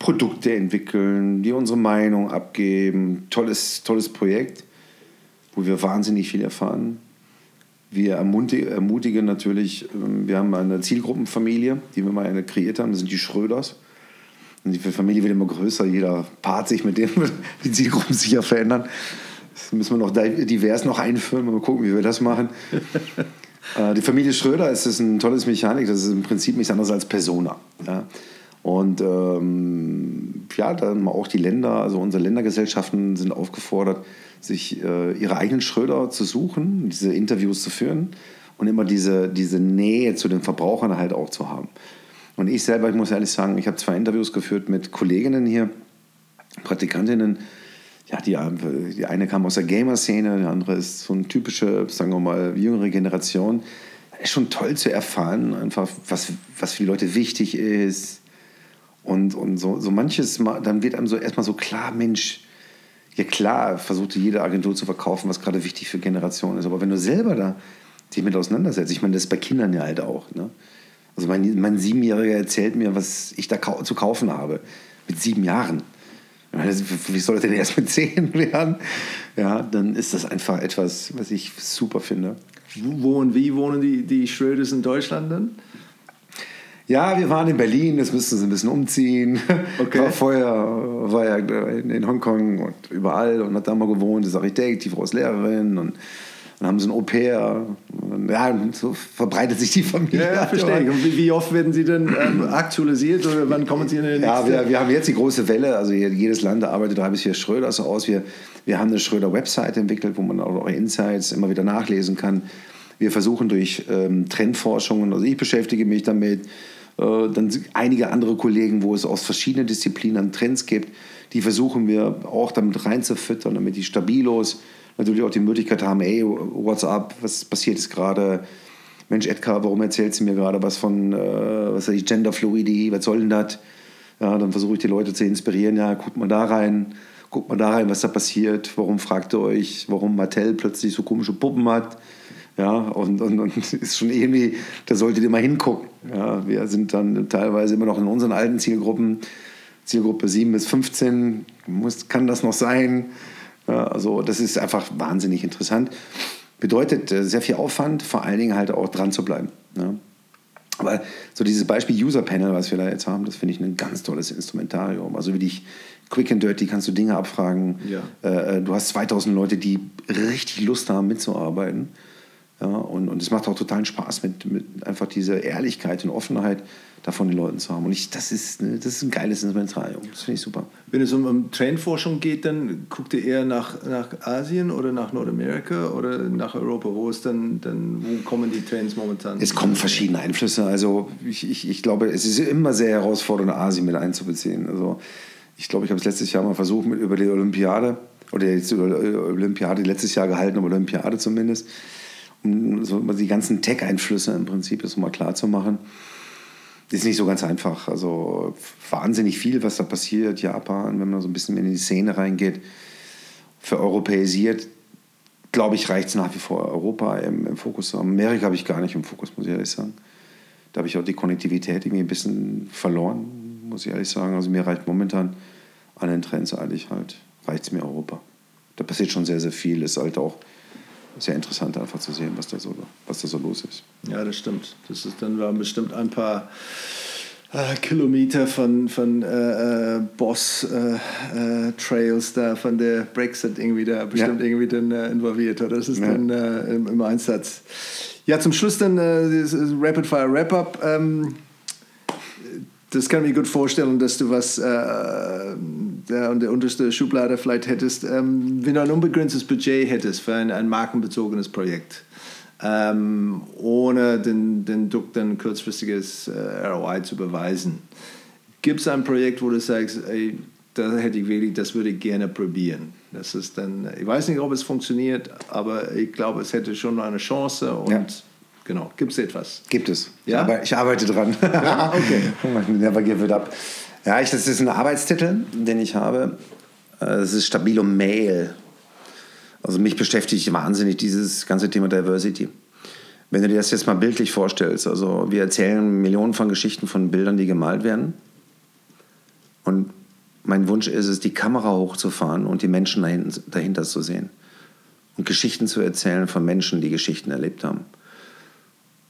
Produkte entwickeln, die unsere Meinung abgeben. Tolles, tolles Projekt, wo wir wahnsinnig viel erfahren. Wir ermutigen natürlich, ähm, wir haben eine Zielgruppenfamilie, die wir mal kreiert haben, das sind die Schröders. Und die Familie wird immer größer, jeder paart sich mit dem, die Zielgruppen sich ja verändern. Das müssen wir noch divers noch einführen, mal gucken, wie wir das machen. Äh, die Familie Schröder ist, ist ein tolles Mechanik, das ist im Prinzip nichts anderes als Persona. Ja? Und ähm, ja, dann auch die Länder, also unsere Ländergesellschaften sind aufgefordert, sich äh, ihre eigenen Schröder zu suchen, diese Interviews zu führen und immer diese, diese Nähe zu den Verbrauchern halt auch zu haben. Und ich selber, ich muss ehrlich sagen, ich habe zwei Interviews geführt mit Kolleginnen hier, Praktikantinnen. Ja, die, die eine kam aus der Gamer-Szene, die andere ist so eine typische, sagen wir mal, jüngere Generation. Ist schon toll zu erfahren, einfach, was, was für die Leute wichtig ist. Und, und so, so manches, dann wird einem so erstmal so klar, Mensch, ja klar, versucht jede Agentur zu verkaufen, was gerade wichtig für Generationen ist. Aber wenn du selber da dich mit auseinandersetzt, ich meine, das ist bei Kindern ja halt auch. Ne? Also mein, mein Siebenjähriger erzählt mir, was ich da zu kaufen habe. Mit sieben Jahren. Wie soll das denn erst mit zehn werden? Ja, dann ist das einfach etwas, was ich super finde. Wo und wie wohnen die, die Schröders in Deutschland dann? Ja, wir waren in Berlin, jetzt müssten sie ein bisschen umziehen. Okay. War vorher war ja in Hongkong und überall und hat da mal gewohnt, ist Architekt, die Frau ist Lehrerin und dann haben sie ein Au-pair. Ja, so verbreitet sich die Familie. Ja, verstehe ich. Wie, wie, oft werden sie denn ähm, aktualisiert oder wann kommen sie in den Ja, wir, wir, haben jetzt die große Welle. Also jedes Land arbeitet drei bis vier Schröders aus. Wir, wir haben eine Schröder-Website entwickelt, wo man auch Insights immer wieder nachlesen kann. Wir versuchen durch ähm, Trendforschungen, also ich beschäftige mich damit, äh, dann einige andere Kollegen, wo es aus verschiedenen Disziplinen Trends gibt, die versuchen wir auch damit reinzufüttern, damit die Stabilos natürlich auch die Möglichkeit haben, ey, what's up, was passiert jetzt gerade? Mensch, Edgar, warum erzählst du mir gerade was von, äh, was weiß ich, Genderfluidity, was soll denn das? Ja, dann versuche ich die Leute zu inspirieren, ja, guckt mal da rein, guckt mal da rein, was da passiert, warum fragt ihr euch, warum Mattel plötzlich so komische Puppen hat, ja, und, und, und ist schon irgendwie, da solltet ihr mal hingucken. Ja, wir sind dann teilweise immer noch in unseren alten Zielgruppen, Zielgruppe 7 bis 15, muss, kann das noch sein? Also das ist einfach wahnsinnig interessant. Bedeutet äh, sehr viel Aufwand, vor allen Dingen halt auch dran zu bleiben. Ja. Aber so dieses Beispiel User Panel, was wir da jetzt haben, das finde ich ein ganz tolles Instrumentarium. Also wie dich quick and dirty kannst du Dinge abfragen. Ja. Äh, äh du hast 2000 Leute, die richtig Lust haben mitzuarbeiten. Ja, und, und es macht auch totalen Spaß, mit, mit einfach diese Ehrlichkeit und Offenheit davon den Leuten zu haben. Und ich, das, ist, das ist ein geiles Instrumentarium. Das finde ich super. Wenn es um, um Trendforschung geht, dann guckt ihr eher nach, nach Asien oder nach Nordamerika oder nach Europa? Wo, ist dann, dann, wo kommen die Trends momentan? Es kommen verschiedene Einflüsse. Also ich, ich, ich glaube, es ist immer sehr herausfordernd, Asien mit einzubeziehen. Also ich glaube, ich habe es letztes Jahr mal versucht mit über die Olympiade oder die Olympiade letztes Jahr gehalten, aber Olympiade zumindest um so die ganzen Tech-Einflüsse im Prinzip ist mal klar zu machen. Ist nicht so ganz einfach. Also wahnsinnig viel, was da passiert. Japan, wenn man so ein bisschen in die Szene reingeht, für europäisiert, glaube ich, reicht es nach wie vor Europa im, im Fokus. Amerika habe ich gar nicht im Fokus, muss ich ehrlich sagen. Da habe ich auch die Konnektivität irgendwie ein bisschen verloren, muss ich ehrlich sagen. Also mir reicht momentan an den Trends eigentlich halt, reicht es mir Europa. Da passiert schon sehr, sehr viel. Ist halt auch sehr interessant, einfach zu sehen, was da so, was da so los ist. Ja, das stimmt. Das ist dann waren bestimmt ein paar äh, Kilometer von, von äh, äh Boss-Trails äh, äh, da von der Brexit irgendwie da bestimmt ja. irgendwie dann äh, involviert. Oder das ist ja. dann im, im, Einsatz. Ja, zum Schluss dann das Rapid Fire Wrap-Up. Ähm, das kann ich mir gut vorstellen, dass du was äh, der, an der untersten Schublade vielleicht hättest. Ähm, wenn du ein unbegrenztes Budget hättest für ein, ein markenbezogenes Projekt, ähm, ohne den, den Duck dann kurzfristiges äh, ROI zu beweisen, gibt es ein Projekt, wo du sagst, ey, da hätte ich wirklich, das würde ich gerne probieren. Das ist dann, ich weiß nicht, ob es funktioniert, aber ich glaube, es hätte schon eine Chance und ja Genau. Gibt es etwas? Gibt es. Ja? Ich arbeite dran. Ja, okay. Never give it up. Ja, ich, das ist ein Arbeitstitel, den ich habe. Das ist Stabilo Mail. Also mich beschäftigt wahnsinnig dieses ganze Thema Diversity. Wenn du dir das jetzt mal bildlich vorstellst, also wir erzählen Millionen von Geschichten von Bildern, die gemalt werden. Und mein Wunsch ist es, die Kamera hochzufahren und die Menschen dahinter, dahinter zu sehen. Und Geschichten zu erzählen von Menschen, die Geschichten erlebt haben.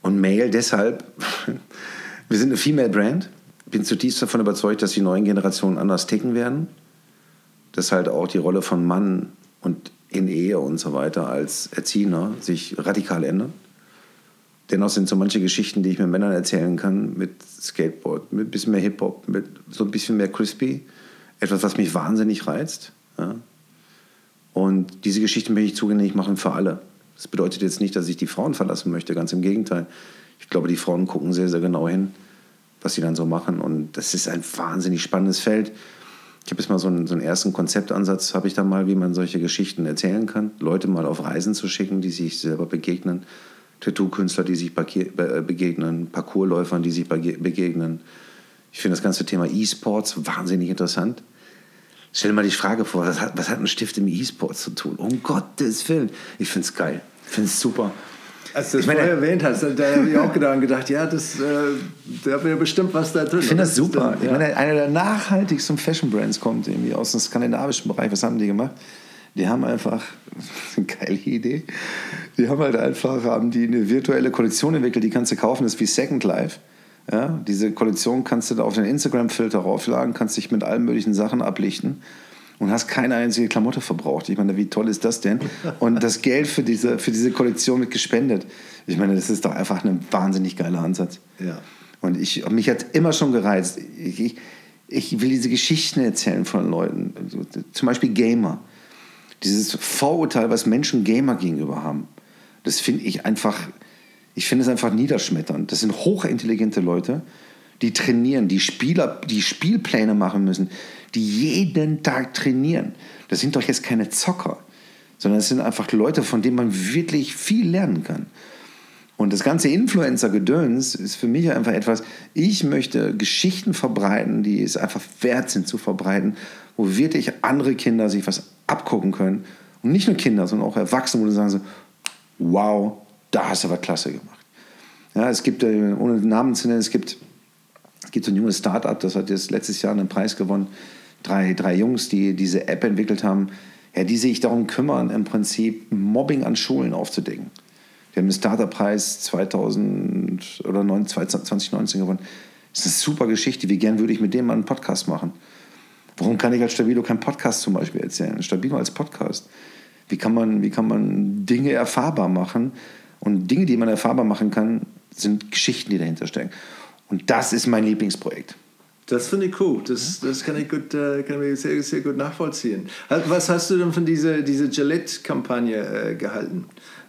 Und Mail deshalb, wir sind eine Female Brand. Bin zutiefst davon überzeugt, dass die neuen Generationen anders ticken werden. Dass halt auch die Rolle von Mann und in Ehe und so weiter als Erzieher sich radikal ändern. Dennoch sind so manche Geschichten, die ich mit Männern erzählen kann, mit Skateboard, mit ein bisschen mehr Hip-Hop, mit so ein bisschen mehr Crispy, etwas, was mich wahnsinnig reizt. Ja. Und diese Geschichten möchte ich zugänglich machen für alle. Das bedeutet jetzt nicht, dass ich die Frauen verlassen möchte, ganz im Gegenteil. Ich glaube, die Frauen gucken sehr, sehr genau hin, was sie dann so machen. Und das ist ein wahnsinnig spannendes Feld. Ich habe jetzt mal so einen, so einen ersten Konzeptansatz, habe ich da mal, wie man solche Geschichten erzählen kann. Leute mal auf Reisen zu schicken, die sich selber begegnen. Tattoo-Künstler, die sich begegnen. Parkourläufern, die sich begegnen. Ich finde das ganze Thema E-Sports wahnsinnig interessant. Stell dir mal die Frage vor, was hat, was hat ein Stift im E-Sport zu tun? Um Gottes Willen. Ich finde es geil. Ich finde es super. Als du das vorher erwähnt hast, da habe ich auch gedacht, gedacht ja, das, äh, da wäre bestimmt was da drin. Ich finde das super. Dann, ja. Ich meine, einer der nachhaltigsten Fashion-Brands kommt irgendwie aus dem skandinavischen Bereich. Was haben die gemacht? Die haben einfach, das ist eine geile Idee, die haben halt einfach haben die eine virtuelle Kollektion entwickelt, die kannst du kaufen, das ist wie Second Life. Ja, diese Kollektion kannst du da auf den Instagram-Filter raufladen, kannst dich mit allen möglichen Sachen ablichten und hast keine einzige Klamotte verbraucht. Ich meine, wie toll ist das denn? Und das Geld für diese, für diese Kollektion wird gespendet. Ich meine, das ist doch einfach ein wahnsinnig geiler Ansatz. Ja. Und ich, mich hat immer schon gereizt. Ich, ich, ich will diese Geschichten erzählen von Leuten. Zum Beispiel Gamer. Dieses Vorurteil, was Menschen Gamer gegenüber haben. Das finde ich einfach ich finde es einfach niederschmetternd. Das sind hochintelligente Leute, die trainieren, die Spieler, die Spielpläne machen müssen, die jeden Tag trainieren. Das sind doch jetzt keine Zocker, sondern es sind einfach Leute, von denen man wirklich viel lernen kann. Und das ganze Influencer-Gedöns ist für mich einfach etwas, ich möchte Geschichten verbreiten, die es einfach wert sind zu verbreiten, wo wirklich andere Kinder sich was abgucken können. Und nicht nur Kinder, sondern auch Erwachsene, wo sie sagen so, wow, da hast du was klasse gemacht. Ja, es gibt, äh, ohne Namen zu nennen, es gibt, es gibt so ein junges Start-up, das hat jetzt letztes Jahr einen Preis gewonnen. Drei, drei Jungs, die diese App entwickelt haben, ja, die sich darum kümmern, im Prinzip Mobbing an Schulen aufzudecken. Die haben den Starterpreis 2000 oder 2019 gewonnen. Das ist eine super Geschichte. Wie gern würde ich mit dem mal einen Podcast machen? Warum kann ich als Stabilo keinen Podcast zum Beispiel erzählen? Stabilo als Podcast. Wie kann man, wie kann man Dinge erfahrbar machen? Und Dinge, die man erfahrbar machen kann, sind Geschichten, die dahinter stecken. Und das ist mein Lieblingsprojekt. Das finde ich cool. Das, das kann ich, gut, äh, kann ich sehr, sehr gut nachvollziehen. Was hast du denn von dieser, dieser Gillette-Kampagne äh, gehalten?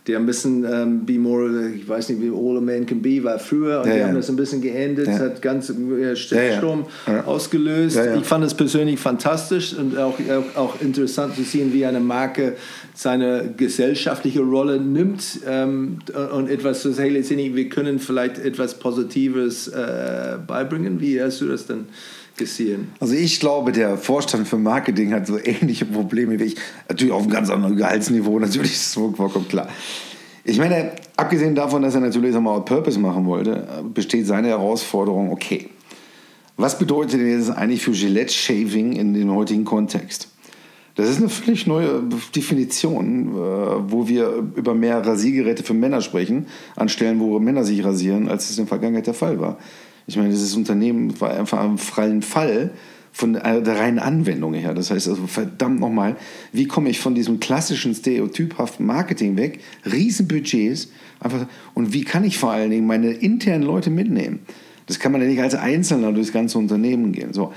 Die ein bisschen ähm, Be More, ich weiß nicht, wie All a Man Can Be war früher und ja, die ja. haben das ein bisschen geändert, ja. hat ganz äh, ja, ausgelöst. Ich fand es persönlich fantastisch und auch, auch, auch, interessant zu sehen, wie eine Marke seine gesellschaftliche Rolle nimmt ähm, und etwas zu sagen, wir können vielleicht etwas Positives äh, beibringen. Wie hast du das denn gesehen? Also ich glaube, der Vorstand für Marketing hat so ähnliche Probleme wie ich. Natürlich auf einem ganz anderen Gehaltsniveau, natürlich ist es vollkommen klar. Ich meine, abgesehen davon, dass er natürlich mal Purpose machen wollte, besteht seine Herausforderung, okay, was bedeutet denn jetzt eigentlich für Gillette Shaving in dem heutigen Kontext? Das ist eine völlig neue Definition, äh, wo wir über mehr Rasiergeräte für Männer sprechen, an Stellen, wo Männer sich rasieren, als es in der Vergangenheit der Fall war. Ich meine, dieses Unternehmen war einfach am freien Fall von der reinen Anwendung her. Das heißt also, verdammt nochmal, wie komme ich von diesem klassischen, stereotyphaften Marketing weg, Riesenbudgets, einfach, und wie kann ich vor allen Dingen meine internen Leute mitnehmen? Das kann man ja nicht als Einzelner durchs ganze Unternehmen gehen. So.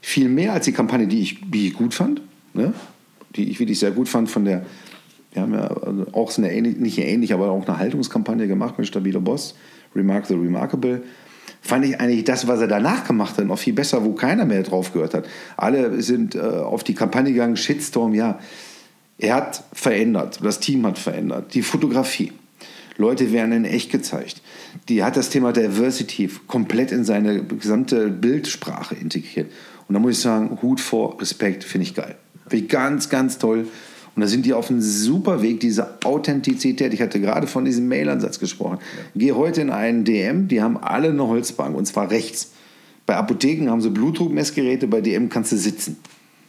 Viel mehr als die Kampagne, die ich, die ich gut fand, ne? die ich wirklich sehr gut fand von der, wir haben ja also auch eine ähnlich, nicht ähnlich, aber auch eine Haltungskampagne gemacht mit Stabiler Boss, Remark the Remarkable, fand ich eigentlich das, was er danach gemacht hat, noch viel besser, wo keiner mehr drauf gehört hat. Alle sind äh, auf die Kampagne gegangen, Shitstorm, ja. Er hat verändert, das Team hat verändert, die Fotografie. Leute werden in echt gezeigt. Die hat das Thema Diversity komplett in seine gesamte Bildsprache integriert. Und da muss ich sagen, Hut vor, Respekt, finde ich geil. Finde ich ganz, ganz toll. Und da sind die auf einem super Weg, diese Authentizität. Ich hatte gerade von diesem Mailansatz gesprochen. Ja. Geh heute in einen DM, die haben alle eine Holzbank und zwar rechts. Bei Apotheken haben sie Blutdruckmessgeräte, bei DM kannst du sitzen.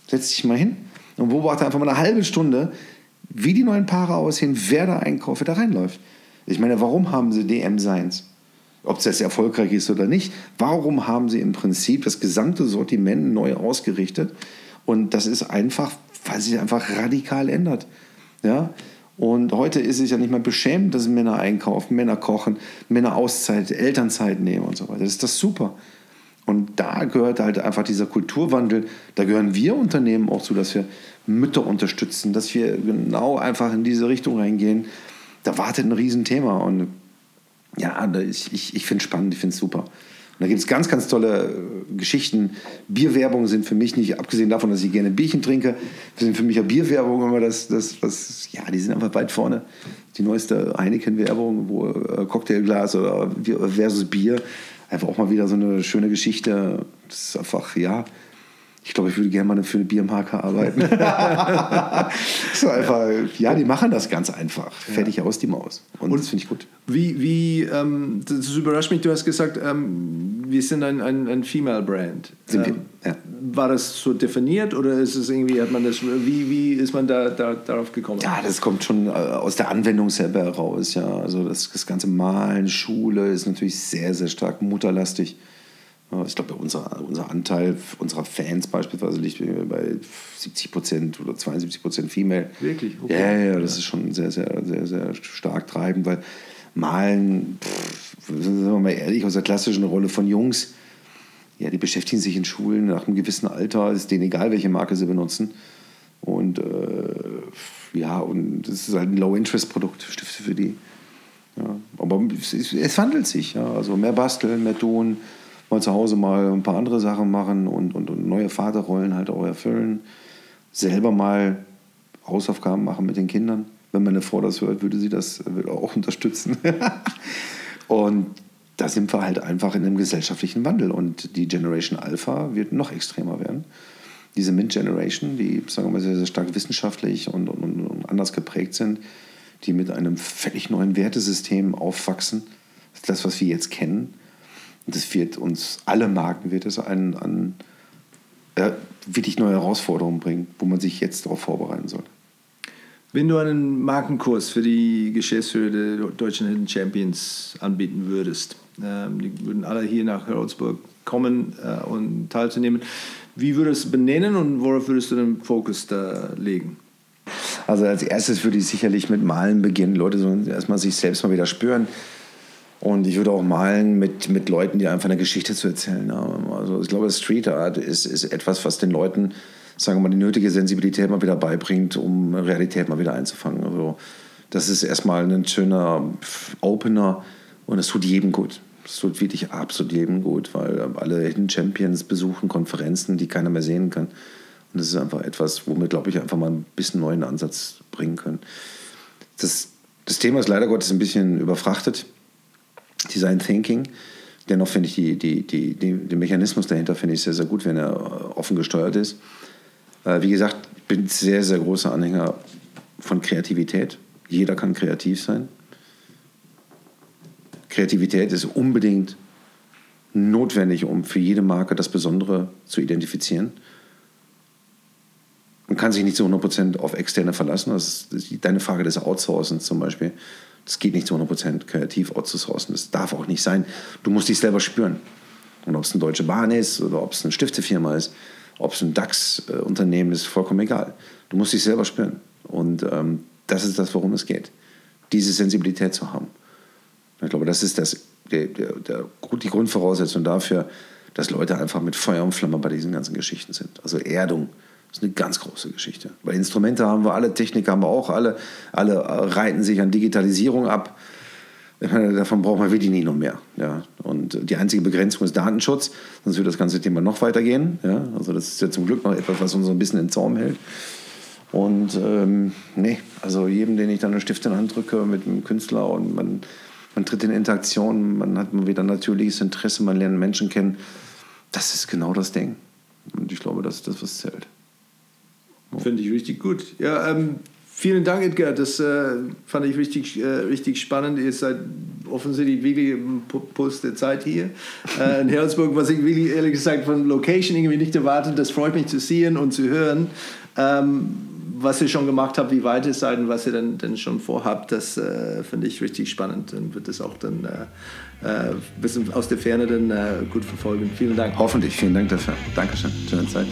Setz dich mal hin und beobachte einfach mal eine halbe Stunde, wie die neuen Paare aussehen, wer da einkauft, wer da reinläuft. Ich meine, warum haben sie DM-Seins? Ob das erfolgreich ist oder nicht. Warum haben sie im Prinzip das gesamte Sortiment neu ausgerichtet? Und das ist einfach weil sich einfach radikal ändert. Ja? Und heute ist es ja nicht mehr beschämend, dass Männer einkaufen, Männer kochen, Männer Auszeit, Elternzeit nehmen und so weiter. Das ist das super. Und da gehört halt einfach dieser Kulturwandel, da gehören wir Unternehmen auch zu, dass wir Mütter unterstützen, dass wir genau einfach in diese Richtung reingehen. Da wartet ein Riesenthema. Und ja, ich, ich, ich finde es spannend, ich finde es super. Und da gibt es ganz, ganz tolle äh, Geschichten. Bierwerbung sind für mich nicht, abgesehen davon, dass ich gerne Bierchen trinke, sind für mich ja Bierwerbung immer das, das, was, ja, die sind einfach weit vorne. Die neueste Heineken-Werbung, wo äh, Cocktailglas oder versus Bier, einfach auch mal wieder so eine schöne Geschichte. Das ist einfach, ja, ich glaube, ich würde gerne mal für eine Biermarke arbeiten. so einfach, ja, die machen das ganz einfach. Fertig ja. aus die Maus. Und, Und das finde ich gut. Wie, wie ähm, das überrascht mich, du hast gesagt, ähm, wir sind ein, ein, ein Female-Brand. Sind wir, ähm, ja. War das so definiert oder ist es irgendwie, hat man das, wie, wie ist man da, da darauf gekommen? Ja, das kommt schon äh, aus der Anwendung selber heraus. Ja. Also das, das ganze Malen, Schule ist natürlich sehr, sehr stark mutterlastig. Ich glaube, unser, unser Anteil unserer Fans beispielsweise liegt bei 70 Prozent oder 72 Prozent Female. Wirklich? Okay. Ja, ja, das ist schon sehr, sehr, sehr, sehr stark treibend, weil Malen, pff, sind wir mal ehrlich, aus der klassischen Rolle von Jungs, ja, die beschäftigen sich in Schulen nach einem gewissen Alter, ist denen egal, welche Marke sie benutzen. Und äh, ja, und das ist halt ein Low-Interest-Produkt, Stifte für die. Ja, aber es, es wandelt sich, ja. Also mehr basteln, mehr tun mal zu Hause mal ein paar andere Sachen machen und, und, und neue Vaterrollen halt auch erfüllen. Selber mal Hausaufgaben machen mit den Kindern. Wenn meine Frau das hört, würde sie das würde auch unterstützen. und da sind wir halt einfach in einem gesellschaftlichen Wandel und die Generation Alpha wird noch extremer werden. Diese Mint-Generation, die sagen wir mal sehr, sehr stark wissenschaftlich und, und, und anders geprägt sind, die mit einem völlig neuen Wertesystem aufwachsen, das, was wir jetzt kennen. Und das wird uns, alle Marken wird es an, an äh, wirklich neue Herausforderungen bringen, wo man sich jetzt darauf vorbereiten soll. Wenn du einen Markenkurs für die Geschäftsführer der deutschen Hidden Champions anbieten würdest, ähm, die würden alle hier nach Heroldsburg kommen äh, und teilzunehmen. Wie würdest du es benennen und worauf würdest du den Fokus da legen? Also als erstes würde ich sicherlich mit Malen beginnen. Leute sollen erstmal sich selbst mal wieder spüren. Und ich würde auch malen mit, mit Leuten, die einfach eine Geschichte zu erzählen haben. Also ich glaube, Street Art ist, ist etwas, was den Leuten, sagen wir mal, die nötige Sensibilität mal wieder beibringt, um Realität mal wieder einzufangen. Also das ist erstmal ein schöner Opener und es tut jedem gut. Es tut wirklich absolut jedem gut, weil alle Hidden Champions besuchen Konferenzen, die keiner mehr sehen kann. Und das ist einfach etwas, womit, glaube ich, einfach mal ein bisschen neuen Ansatz bringen können. Das, das Thema ist leider Gottes ein bisschen überfrachtet. Design Thinking. Dennoch finde ich die, die, die, den Mechanismus dahinter finde ich sehr, sehr gut, wenn er offen gesteuert ist. Äh, wie gesagt, ich bin sehr, sehr großer Anhänger von Kreativität. Jeder kann kreativ sein. Kreativität ist unbedingt notwendig, um für jede Marke das Besondere zu identifizieren. Man kann sich nicht zu 100% auf Externe verlassen. Das ist deine Frage des Outsourcens zum Beispiel. Das geht nicht zu 100% kreativ outzusourcen. Das darf auch nicht sein. Du musst dich selber spüren. Und ob es eine Deutsche Bahn ist oder ob es eine Stiftefirma ist, ob es ein DAX-Unternehmen ist, vollkommen egal. Du musst dich selber spüren. Und ähm, das ist das, worum es geht. Diese Sensibilität zu haben. Ich glaube, das ist das, der, der, der, die Grundvoraussetzung dafür, dass Leute einfach mit Feuer und Flamme bei diesen ganzen Geschichten sind. Also Erdung ist eine ganz große Geschichte. Weil Instrumente haben wir alle, Technik haben wir auch alle, alle reiten sich an Digitalisierung ab. Davon brauchen wir wirklich nie noch mehr. Ja. Und die einzige Begrenzung ist Datenschutz, sonst wird das ganze Thema noch weitergehen. Ja. Also das ist ja zum Glück noch etwas, was uns so ein bisschen in Zaum hält. Und ähm, nee, also jedem, den ich dann einen Stift in die Hand drücke mit einem Künstler und man man tritt in Interaktion, man hat wieder natürliches Interesse, man lernt Menschen kennen. Das ist genau das Ding. Und ich glaube, das ist das, was zählt. Finde ich richtig gut. Ja, ähm, vielen Dank, Edgar. Das äh, fand ich richtig, äh, richtig spannend. Ihr seid offensichtlich wirklich im Puls der Zeit hier äh, in Herzburg, was ich wirklich ehrlich gesagt von Location irgendwie nicht erwartet. Das freut mich zu sehen und zu hören. Ähm, was ihr schon gemacht habt, wie weit ihr seid und was ihr dann, dann schon vorhabt, das äh, finde ich richtig spannend und wird das auch dann äh, ein äh, bisschen aus der Ferne dann äh, gut verfolgen. Vielen Dank. Hoffentlich, vielen Dank dafür. Dankeschön. Schöne Zeit.